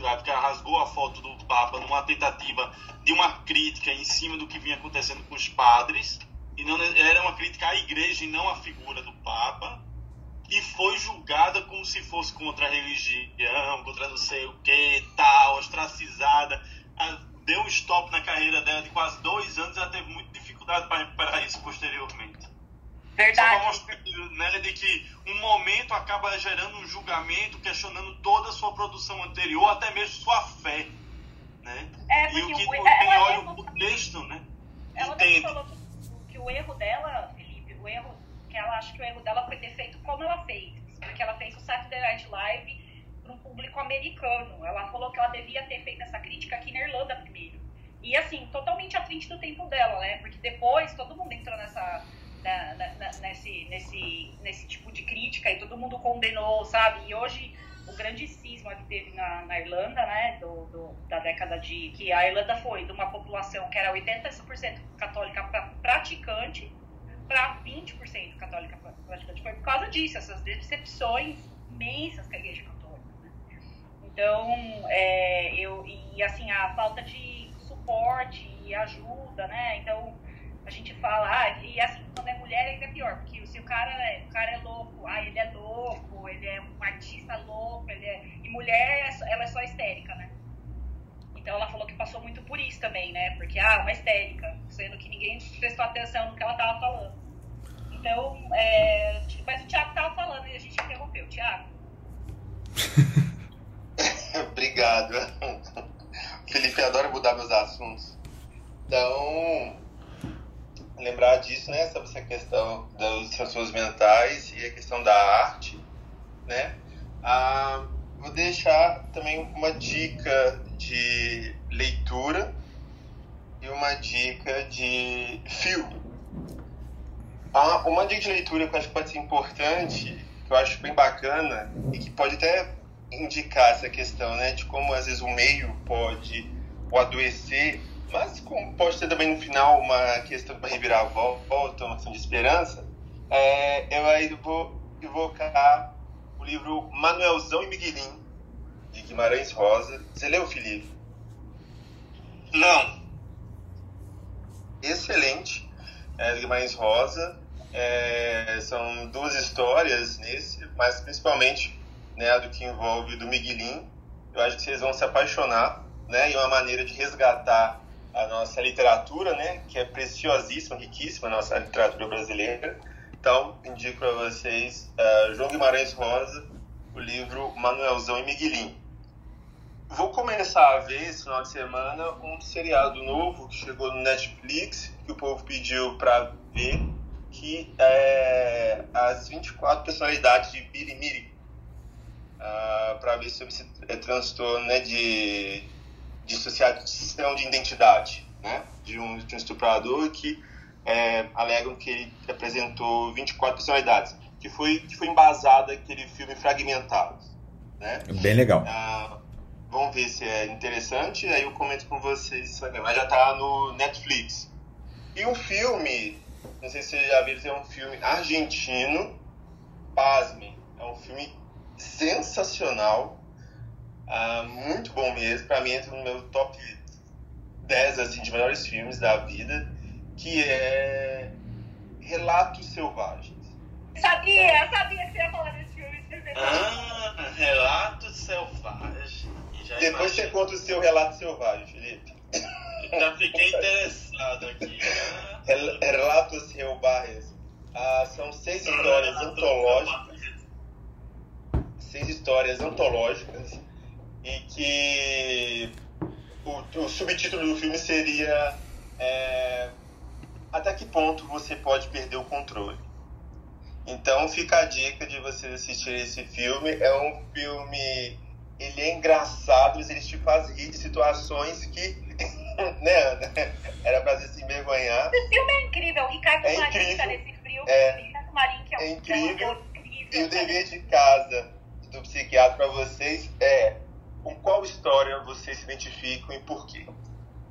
Live que rasgou a foto do Papa numa tentativa de uma crítica em cima do que vinha acontecendo com os padres. E não era uma crítica à igreja e não à figura do Papa. E foi julgada como se fosse contra a religião, contra não sei o que, tal, ostracizada. Deu um stop na carreira dela de quase dois anos ela teve muita dificuldade para recuperar isso posteriormente. Só para verdade. mostrar né, de que um momento acaba gerando um julgamento, questionando toda a sua produção anterior, até mesmo sua fé. Né? É, e o que o- quem ela olha mesma o texto, né? Ela entende. mesmo falou que, que o erro dela, Felipe, o erro, que ela acha que o erro dela foi ter feito como ela fez. Porque ela fez o Saturday Night Live para um público americano. Ela falou que ela devia ter feito essa crítica aqui na Irlanda primeiro. E assim, totalmente à frente do tempo dela, né? Porque depois todo mundo entrou nessa. Na- na- nesse, nesse, nesse tipo de crítica e todo mundo condenou, sabe? E hoje o grande cisma que teve na, na Irlanda, né, do, do- da década de. que a Irlanda foi de uma população que era 80% católica pra, praticante para 20% católica pra- praticante. Foi por causa disso, essas decepções imensas que a igreja católica. Né? Então, é, eu, e assim, a falta de suporte e ajuda, né? Então, a gente fala, ah, e assim, quando é mulher ainda é pior, porque se o cara é, o cara é louco, ah, ele é louco, ele é um artista louco, ele é... e mulher, é ela é só histérica, né? Então ela falou que passou muito por isso também, né? Porque, ah, uma histérica, sendo que ninguém prestou atenção no que ela tava falando. Então, é, mas o Thiago tava falando e a gente interrompeu. Thiago, Obrigado. Felipe adora mudar meus assuntos. Então, lembrar disso, né? Sobre essa questão dos transtornos mentais e a questão da arte, né? Ah, vou deixar também uma dica de leitura e uma dica de filme. Ah, uma dica de leitura que eu acho que pode ser importante, que eu acho bem bacana e que pode até indicar essa questão, né, de como às vezes o meio pode o adoecer, mas como pode ter também no final uma questão de uma reviravolta, uma questão de esperança, é, eu aí vou evocar o livro Manuelzão e Miguelinho, de Guimarães Rosa. Você leu, Felipe? Não. excelente é, Guimarães Rosa. É, são duas histórias nesse, mas principalmente né, a do que envolve do Miguelinho. Eu acho que vocês vão se apaixonar, né? E é uma maneira de resgatar a nossa literatura, né? Que é preciosíssima, riquíssima a nossa literatura brasileira. Então, indico para vocês uh, João Guimarães Rosa, o livro Manuelzão e Miguelinho. Vou começar a ver esse final de semana um seriado novo que chegou no Netflix, que o povo pediu para ver, que é as 24 personalidades de Birimiri. Uh, para ver sobre esse é, transtorno né, de dissociação de identidade, né, de, um, de um estuprador que é, alegam que ele apresentou 24 personalidades, que foi, que foi embasado aquele filme Fragmentado. Né? Bem legal. Ah, vamos ver se é interessante, aí eu comento com vocês. Mas já tá no Netflix. E um filme, não sei se vocês já viram, tem um filme argentino, pasmem, é um filme sensacional, ah, muito bom mesmo, pra mim entra no meu top 10 assim, de melhores filmes da vida, que é Relatos Selvagens. sabia, sabia que você ia falar desse filme. Ah, Relatos Selvagens. Depois você imagino. conta o seu Relato Selvagem, Felipe. Já fiquei interessado aqui. Rel- Relatos Selvagens. Ah, são seis histórias antológicas, seis histórias antológicas e que o, o subtítulo do filme seria é, Até que ponto você pode perder o controle? Então fica a dica de vocês assistirem esse filme. É um filme. Ele é engraçado, mas ele te faz rir de situações que. né, Ana? Era pra você se envergonhar. Esse filme é incrível. O Ricardo É Marinho tá incrível. nesse filme. É. Ricardo Marinho, que é, um- É incrível. incrível. E o dever de casa do psiquiatra para vocês é com qual história vocês se identificam e por quê?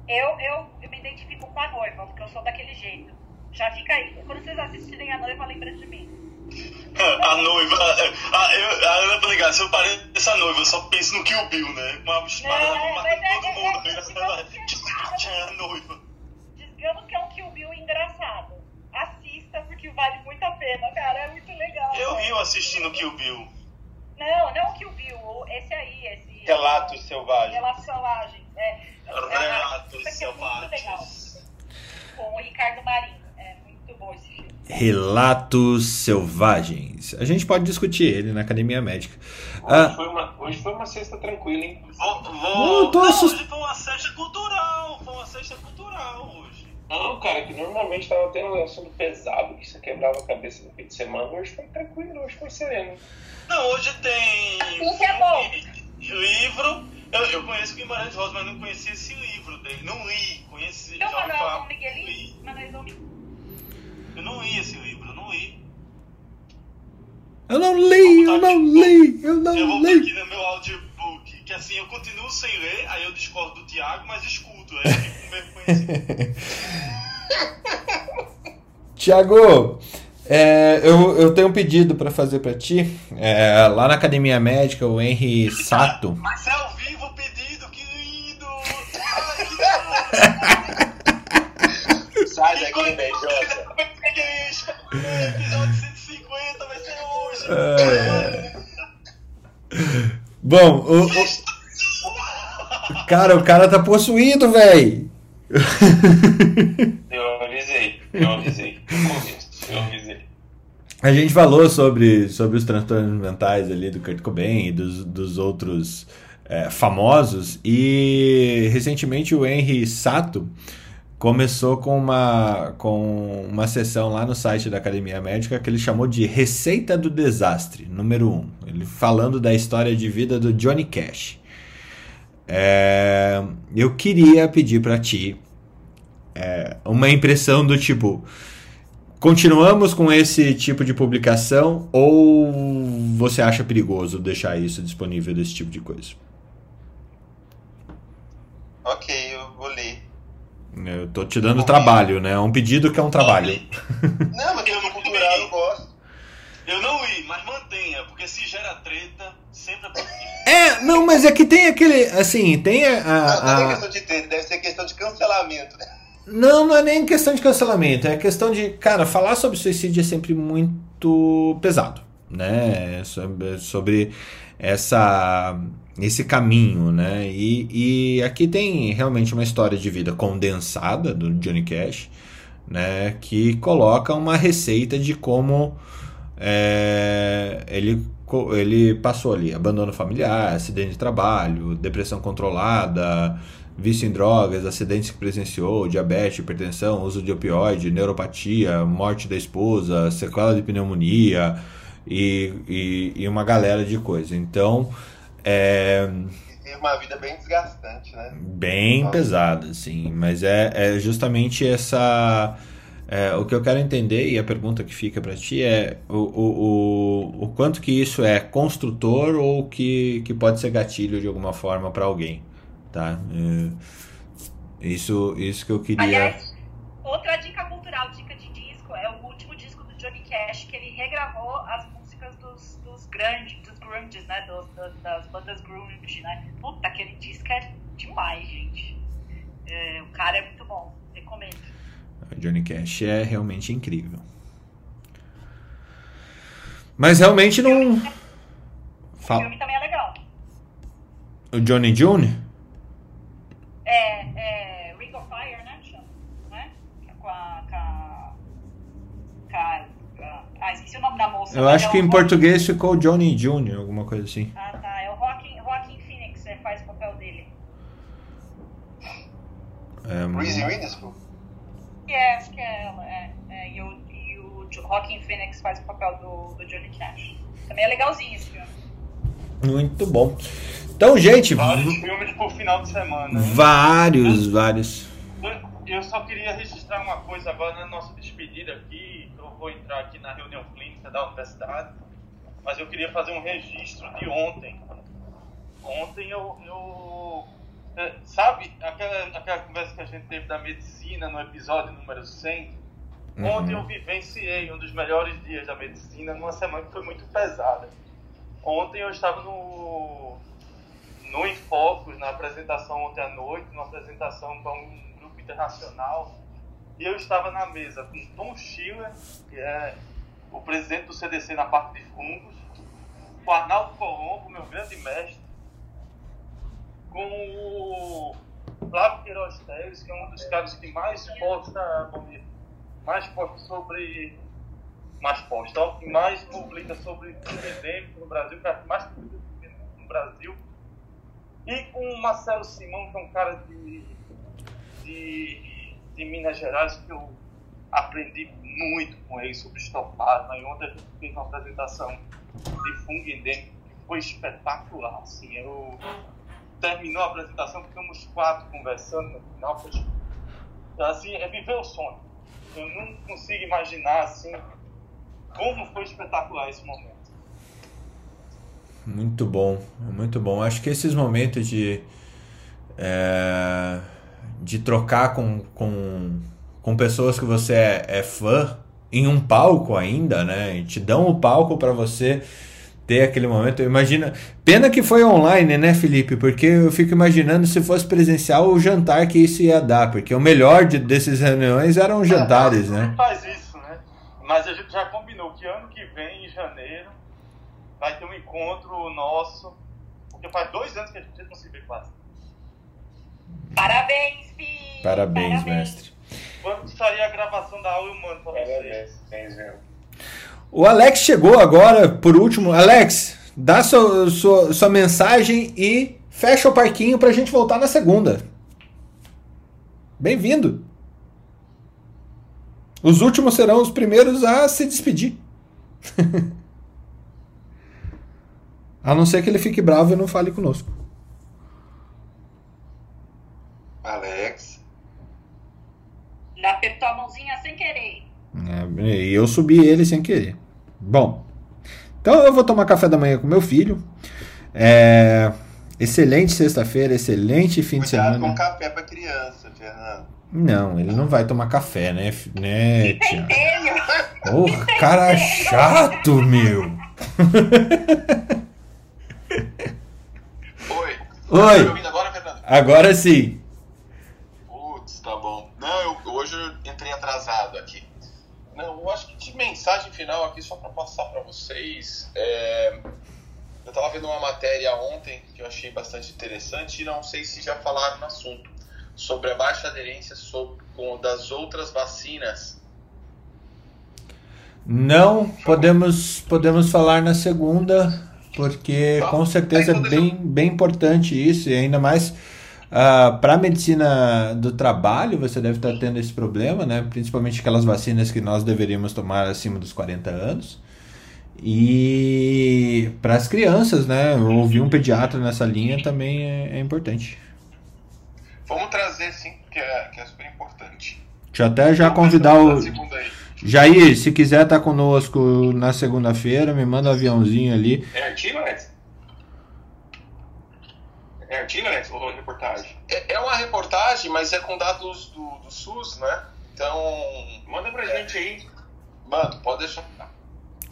Eu, eu, eu me identifico com a noiva, porque eu sou daquele jeito. Já fica aí. Quando vocês assistirem a noiva, lembra de mim. A noiva. A, eu, a Ana tá ligada, se eu pareço a noiva, eu só penso no Kill Bill, né? Uma espada mas matando é- todo é- mundo. é- né? é- a noiva. Digamos que é um Kill Bill engraçado. Assista, porque vale muito a pena, cara. É muito legal. Eu ri eu assistindo Kill Bill. Não, não o Kill Bill. o- Esse aí, esse. Relatos selvagens. Relatos selvagens. É, Relatos é, selvagens. Com o Ricardo Marinho. É muito bom esse filme. Relatos Selvagens. A gente pode discutir ele na Academia Médica. Hoje, Ah, foi uma, hoje foi uma sexta tranquila, hein? Vou, vou... Não, tô Não, assust- hoje foi uma sexta cultural. Foi uma sexta cultural hoje. Não, cara, que normalmente tava tendo um assunto pesado, que você quebrava a cabeça no fim de semana. Hoje foi tranquilo, hoje foi sereno. Não, hoje tem. Assim que é bom. Livro. Eu, eu conheço Guimarães Rosa, mas não conhecia esse livro dele. Não li, conheci. Então, já Manuel Dom não li. Manuel Dom. Eu não li esse livro, eu não li. eu não li, eu não li, eu Eu não vou li. aqui no meu audiobook, que assim, eu continuo sem ler, aí eu discordo do Thiago, mas escuto. Aí eu fico com meio conhecimento. Tiago, é, eu, eu tenho um pedido para fazer para ti. É, lá na Academia Médica, o Henry Sato. Mas é ao vivo o pedido, que lindo! Ai, que Sai daqui, invejosa. Episódio 150 vai ser hoje! É. Bom, o, o- cara, o cara tá possuído, velho. Eu avisei, eu avisei. Eu avisei. A gente falou sobre, sobre os transtornos mentais ali do Kurt Cobain e dos, dos outros é, famosos e recentemente o Henry Sato começou com uma, com uma sessão lá no site da Academia Médica que ele chamou de Receita do Desastre, número 1. Um. Ele falando da história de vida do Johnny Cash. É, eu queria pedir para ti é, uma impressão do tipo Continuamos com esse tipo de publicação ou você acha perigoso deixar isso disponível desse tipo de coisa? Ok, eu vou ler. Eu tô te dando trabalho, né? É um pedido que é um trabalho. Não, mas eu cultural, eu gosto. Eu não li, mas mantenha, porque se gera treta, sempre é positivo. É, não, mas é que tem aquele. Assim, tem a. Não, não é a- a- questão de ter, deve ser questão de cancelamento. né? Não, não é nem questão de cancelamento, é questão de, cara, falar sobre suicídio é sempre muito pesado, né? Sobre, sobre essa esse caminho, né? E, e aqui tem realmente uma história de vida condensada do Johnny Cash, né? Que coloca uma receita de como é, ele, ele passou ali abandono familiar, acidente de trabalho, depressão controlada, vício em drogas, acidentes que presenciou, diabetes, hipertensão, uso de opioide, neuropatia, morte da esposa, sequela de pneumonia e, e, e uma galera de coisa. Então, é uma vida bem desgastante, né? bem Nossa. pesada, assim, mas é, é justamente essa. é, o que eu quero entender e a pergunta que fica para ti é o, o, o, o quanto que isso é construtor ou que, que pode ser gatilho de alguma forma para alguém, tá? É, isso, isso que eu queria. Aliás, outra dica cultural, dica de disco, é o último disco do Johnny Cash, que ele regravou as músicas dos, dos grandes, dos grunges, né? Dos, das, das bandas grunge, né? Puta, aquele disco é demais, gente. É, o cara é muito bom, recomendo. Johnny Cash é realmente incrível. Mas realmente não. O filme também é legal. O Johnny June? É, é Ring of Fire, né? Chama, né? Com a. Com a, com a, a ah, esqueci o nome da moça. Eu acho é que em Joaquin- português ficou Johnny Jr., alguma coisa assim. Ah, tá. É o Joaquin, Joaquin Phoenix é, faz o papel dele. É, Reese Witherspoon? É, acho que é ela. É, é, e, o, e o Joaquin Phoenix faz o papel do, do Johnny Cash. Também é legalzinho esse filme. muito bom. Então, gente, Vários filmes por final de semana. hein? vários, vários. Eu só queria registrar uma coisa agora na nossa despedida aqui. Eu vou entrar aqui na reunião clínica da universidade, mas eu queria fazer um registro de ontem. Ontem eu. eu é, sabe aquela, aquela conversa que a gente teve da medicina no episódio número 100? Ontem eu vivenciei um dos melhores dias da medicina numa semana que foi muito pesada. Ontem eu estava no, no Infocus, na apresentação ontem à noite, numa apresentação para um grupo internacional, e eu estava na mesa com Tom Schiller, que é o presidente do CDC na parte de fungos, com Arnaldo Colombo, meu grande mestre, com o Flávio Queiroz Teles, que é um dos caras que mais posta, mais posta sobre mais posta, mais publica sobre endêmico no Brasil, que mais publica no Brasil. E com o Marcelo Simão, que é um cara de, de, de Minas Gerais, que eu aprendi muito com ele sobre estoplasma. E ontem a gente fez uma apresentação de fungo endêmico que foi espetacular. Assim, eu terminou a apresentação, ficamos quatro conversando no final. Foi, assim, é viver o sonho. Eu não consigo imaginar assim como foi espetacular esse momento. Muito bom, muito bom. Acho que esses momentos de é, de trocar com, com, com pessoas que você é, é fã em um palco ainda, né? E te dão o palco para você ter aquele momento. Imagina, pena que foi online, né, Felipe? Porque eu fico imaginando se fosse presencial o jantar que isso ia dar, porque o melhor de, desses reuniões eram jantares, a né? faz isso, né? Mas a gente já combinou que ano que vem, em janeiro, vai ter um encontro nosso. Porque faz dois anos que a gente não se vê quase. Parabéns, Pi! Parabéns, mestre. Quando sair a gravação da aula, eu mando pra vocês. Parabéns, viu? O Alex chegou agora, por último. Alex, dá sua, sua, sua mensagem e fecha o parquinho pra gente voltar na segunda. Bem-vindo. Os últimos serão os primeiros a se despedir. a não ser que ele fique bravo e não fale conosco. Alex. Apertou a mãozinha sem querer. É, e eu subi ele sem querer. Bom, então eu vou tomar café da manhã com meu filho. É, excelente sexta-feira, excelente fim de Cuidado semana. com café pra criança, Fernando. Não, ele não vai tomar café, né, né? Pentelho! Porra, cara chato, meu. Oi. Oi. Tá me agora, Fernando? Agora sim. Putz, tá bom. Não, eu, hoje eu entrei atrasado aqui. Não, eu acho que de mensagem final aqui, só para passar para vocês. é, Eu tava vendo uma matéria ontem que eu achei bastante interessante e não sei se já falaram no assunto. Sobre a baixa aderência sobre, com, das outras vacinas. Não podemos podemos falar na segunda, porque Tá. com certeza é bem, bem importante isso, e ainda mais para a medicina do trabalho, você deve estar tendo esse problema, né? Principalmente aquelas vacinas que nós deveríamos tomar acima dos 40 anos. E para as crianças, né? Ouvir um pediatra nessa linha também é, é importante. Vamos trazer sim, que é, que é super importante. Deixa eu até já convidar o. Jair, se quiser estar conosco na segunda-feira, me manda um aviãozinho ali. É artigo, Alex? É artigo, Alex? Ou reportagem? É, é uma reportagem, mas é com dados do, do SUS, né? Então. Manda pra É. gente aí. Mano, pode deixar.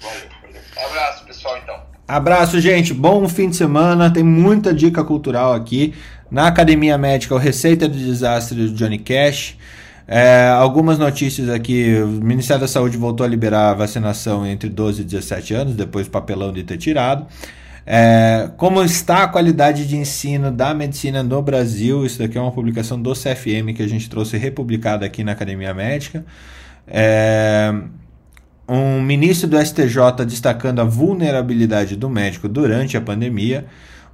Valeu, valeu. Abraço, pessoal, então. Abraço, gente. Bom fim de semana. Tem muita dica cultural aqui na Academia Médica, o Receita de Desastre do Johnny Cash. É, algumas notícias aqui. O Ministério da Saúde voltou a liberar a vacinação entre 12 e 17 anos, depois do papelão de ter tirado. É, como está a qualidade de ensino da medicina no Brasil? Isso daqui é uma publicação do CFM que a gente trouxe republicada aqui na Academia Médica. É, um ministro do STJ destacando a vulnerabilidade do médico durante a pandemia.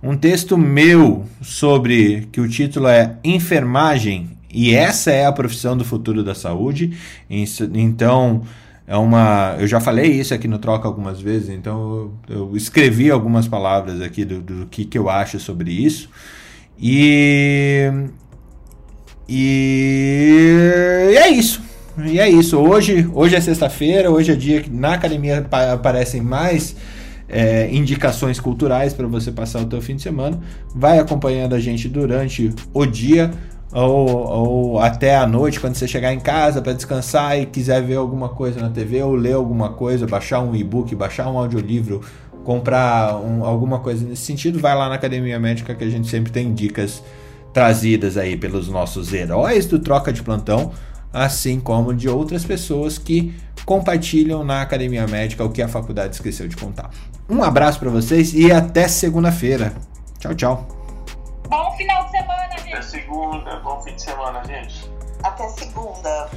Um texto meu sobre que o título é Enfermagem e essa é a profissão do futuro da saúde. Então, é uma. Eu já falei isso aqui no Troca algumas vezes, então eu, eu escrevi algumas palavras aqui do, do que, que eu acho sobre isso. E. E é isso. E é isso. Hoje, hoje é sexta-feira, hoje é dia que na academia aparecem mais é, indicações culturais para você passar o teu fim de semana. Vai acompanhando a gente durante o dia ou, ou até a noite, quando você chegar em casa para descansar e quiser ver alguma coisa na TV ou ler alguma coisa, baixar um e-book, baixar um audiolivro, comprar um, alguma coisa nesse sentido, vai lá na Academia Médica que a gente sempre tem dicas trazidas aí pelos nossos heróis do Troca de Plantão assim como de outras pessoas que compartilham na Academia Médica o que a faculdade esqueceu de contar. Um abraço para vocês e até segunda-feira. Tchau, tchau. Bom final de semana. Até segunda, bom fim de semana, gente. Até segunda.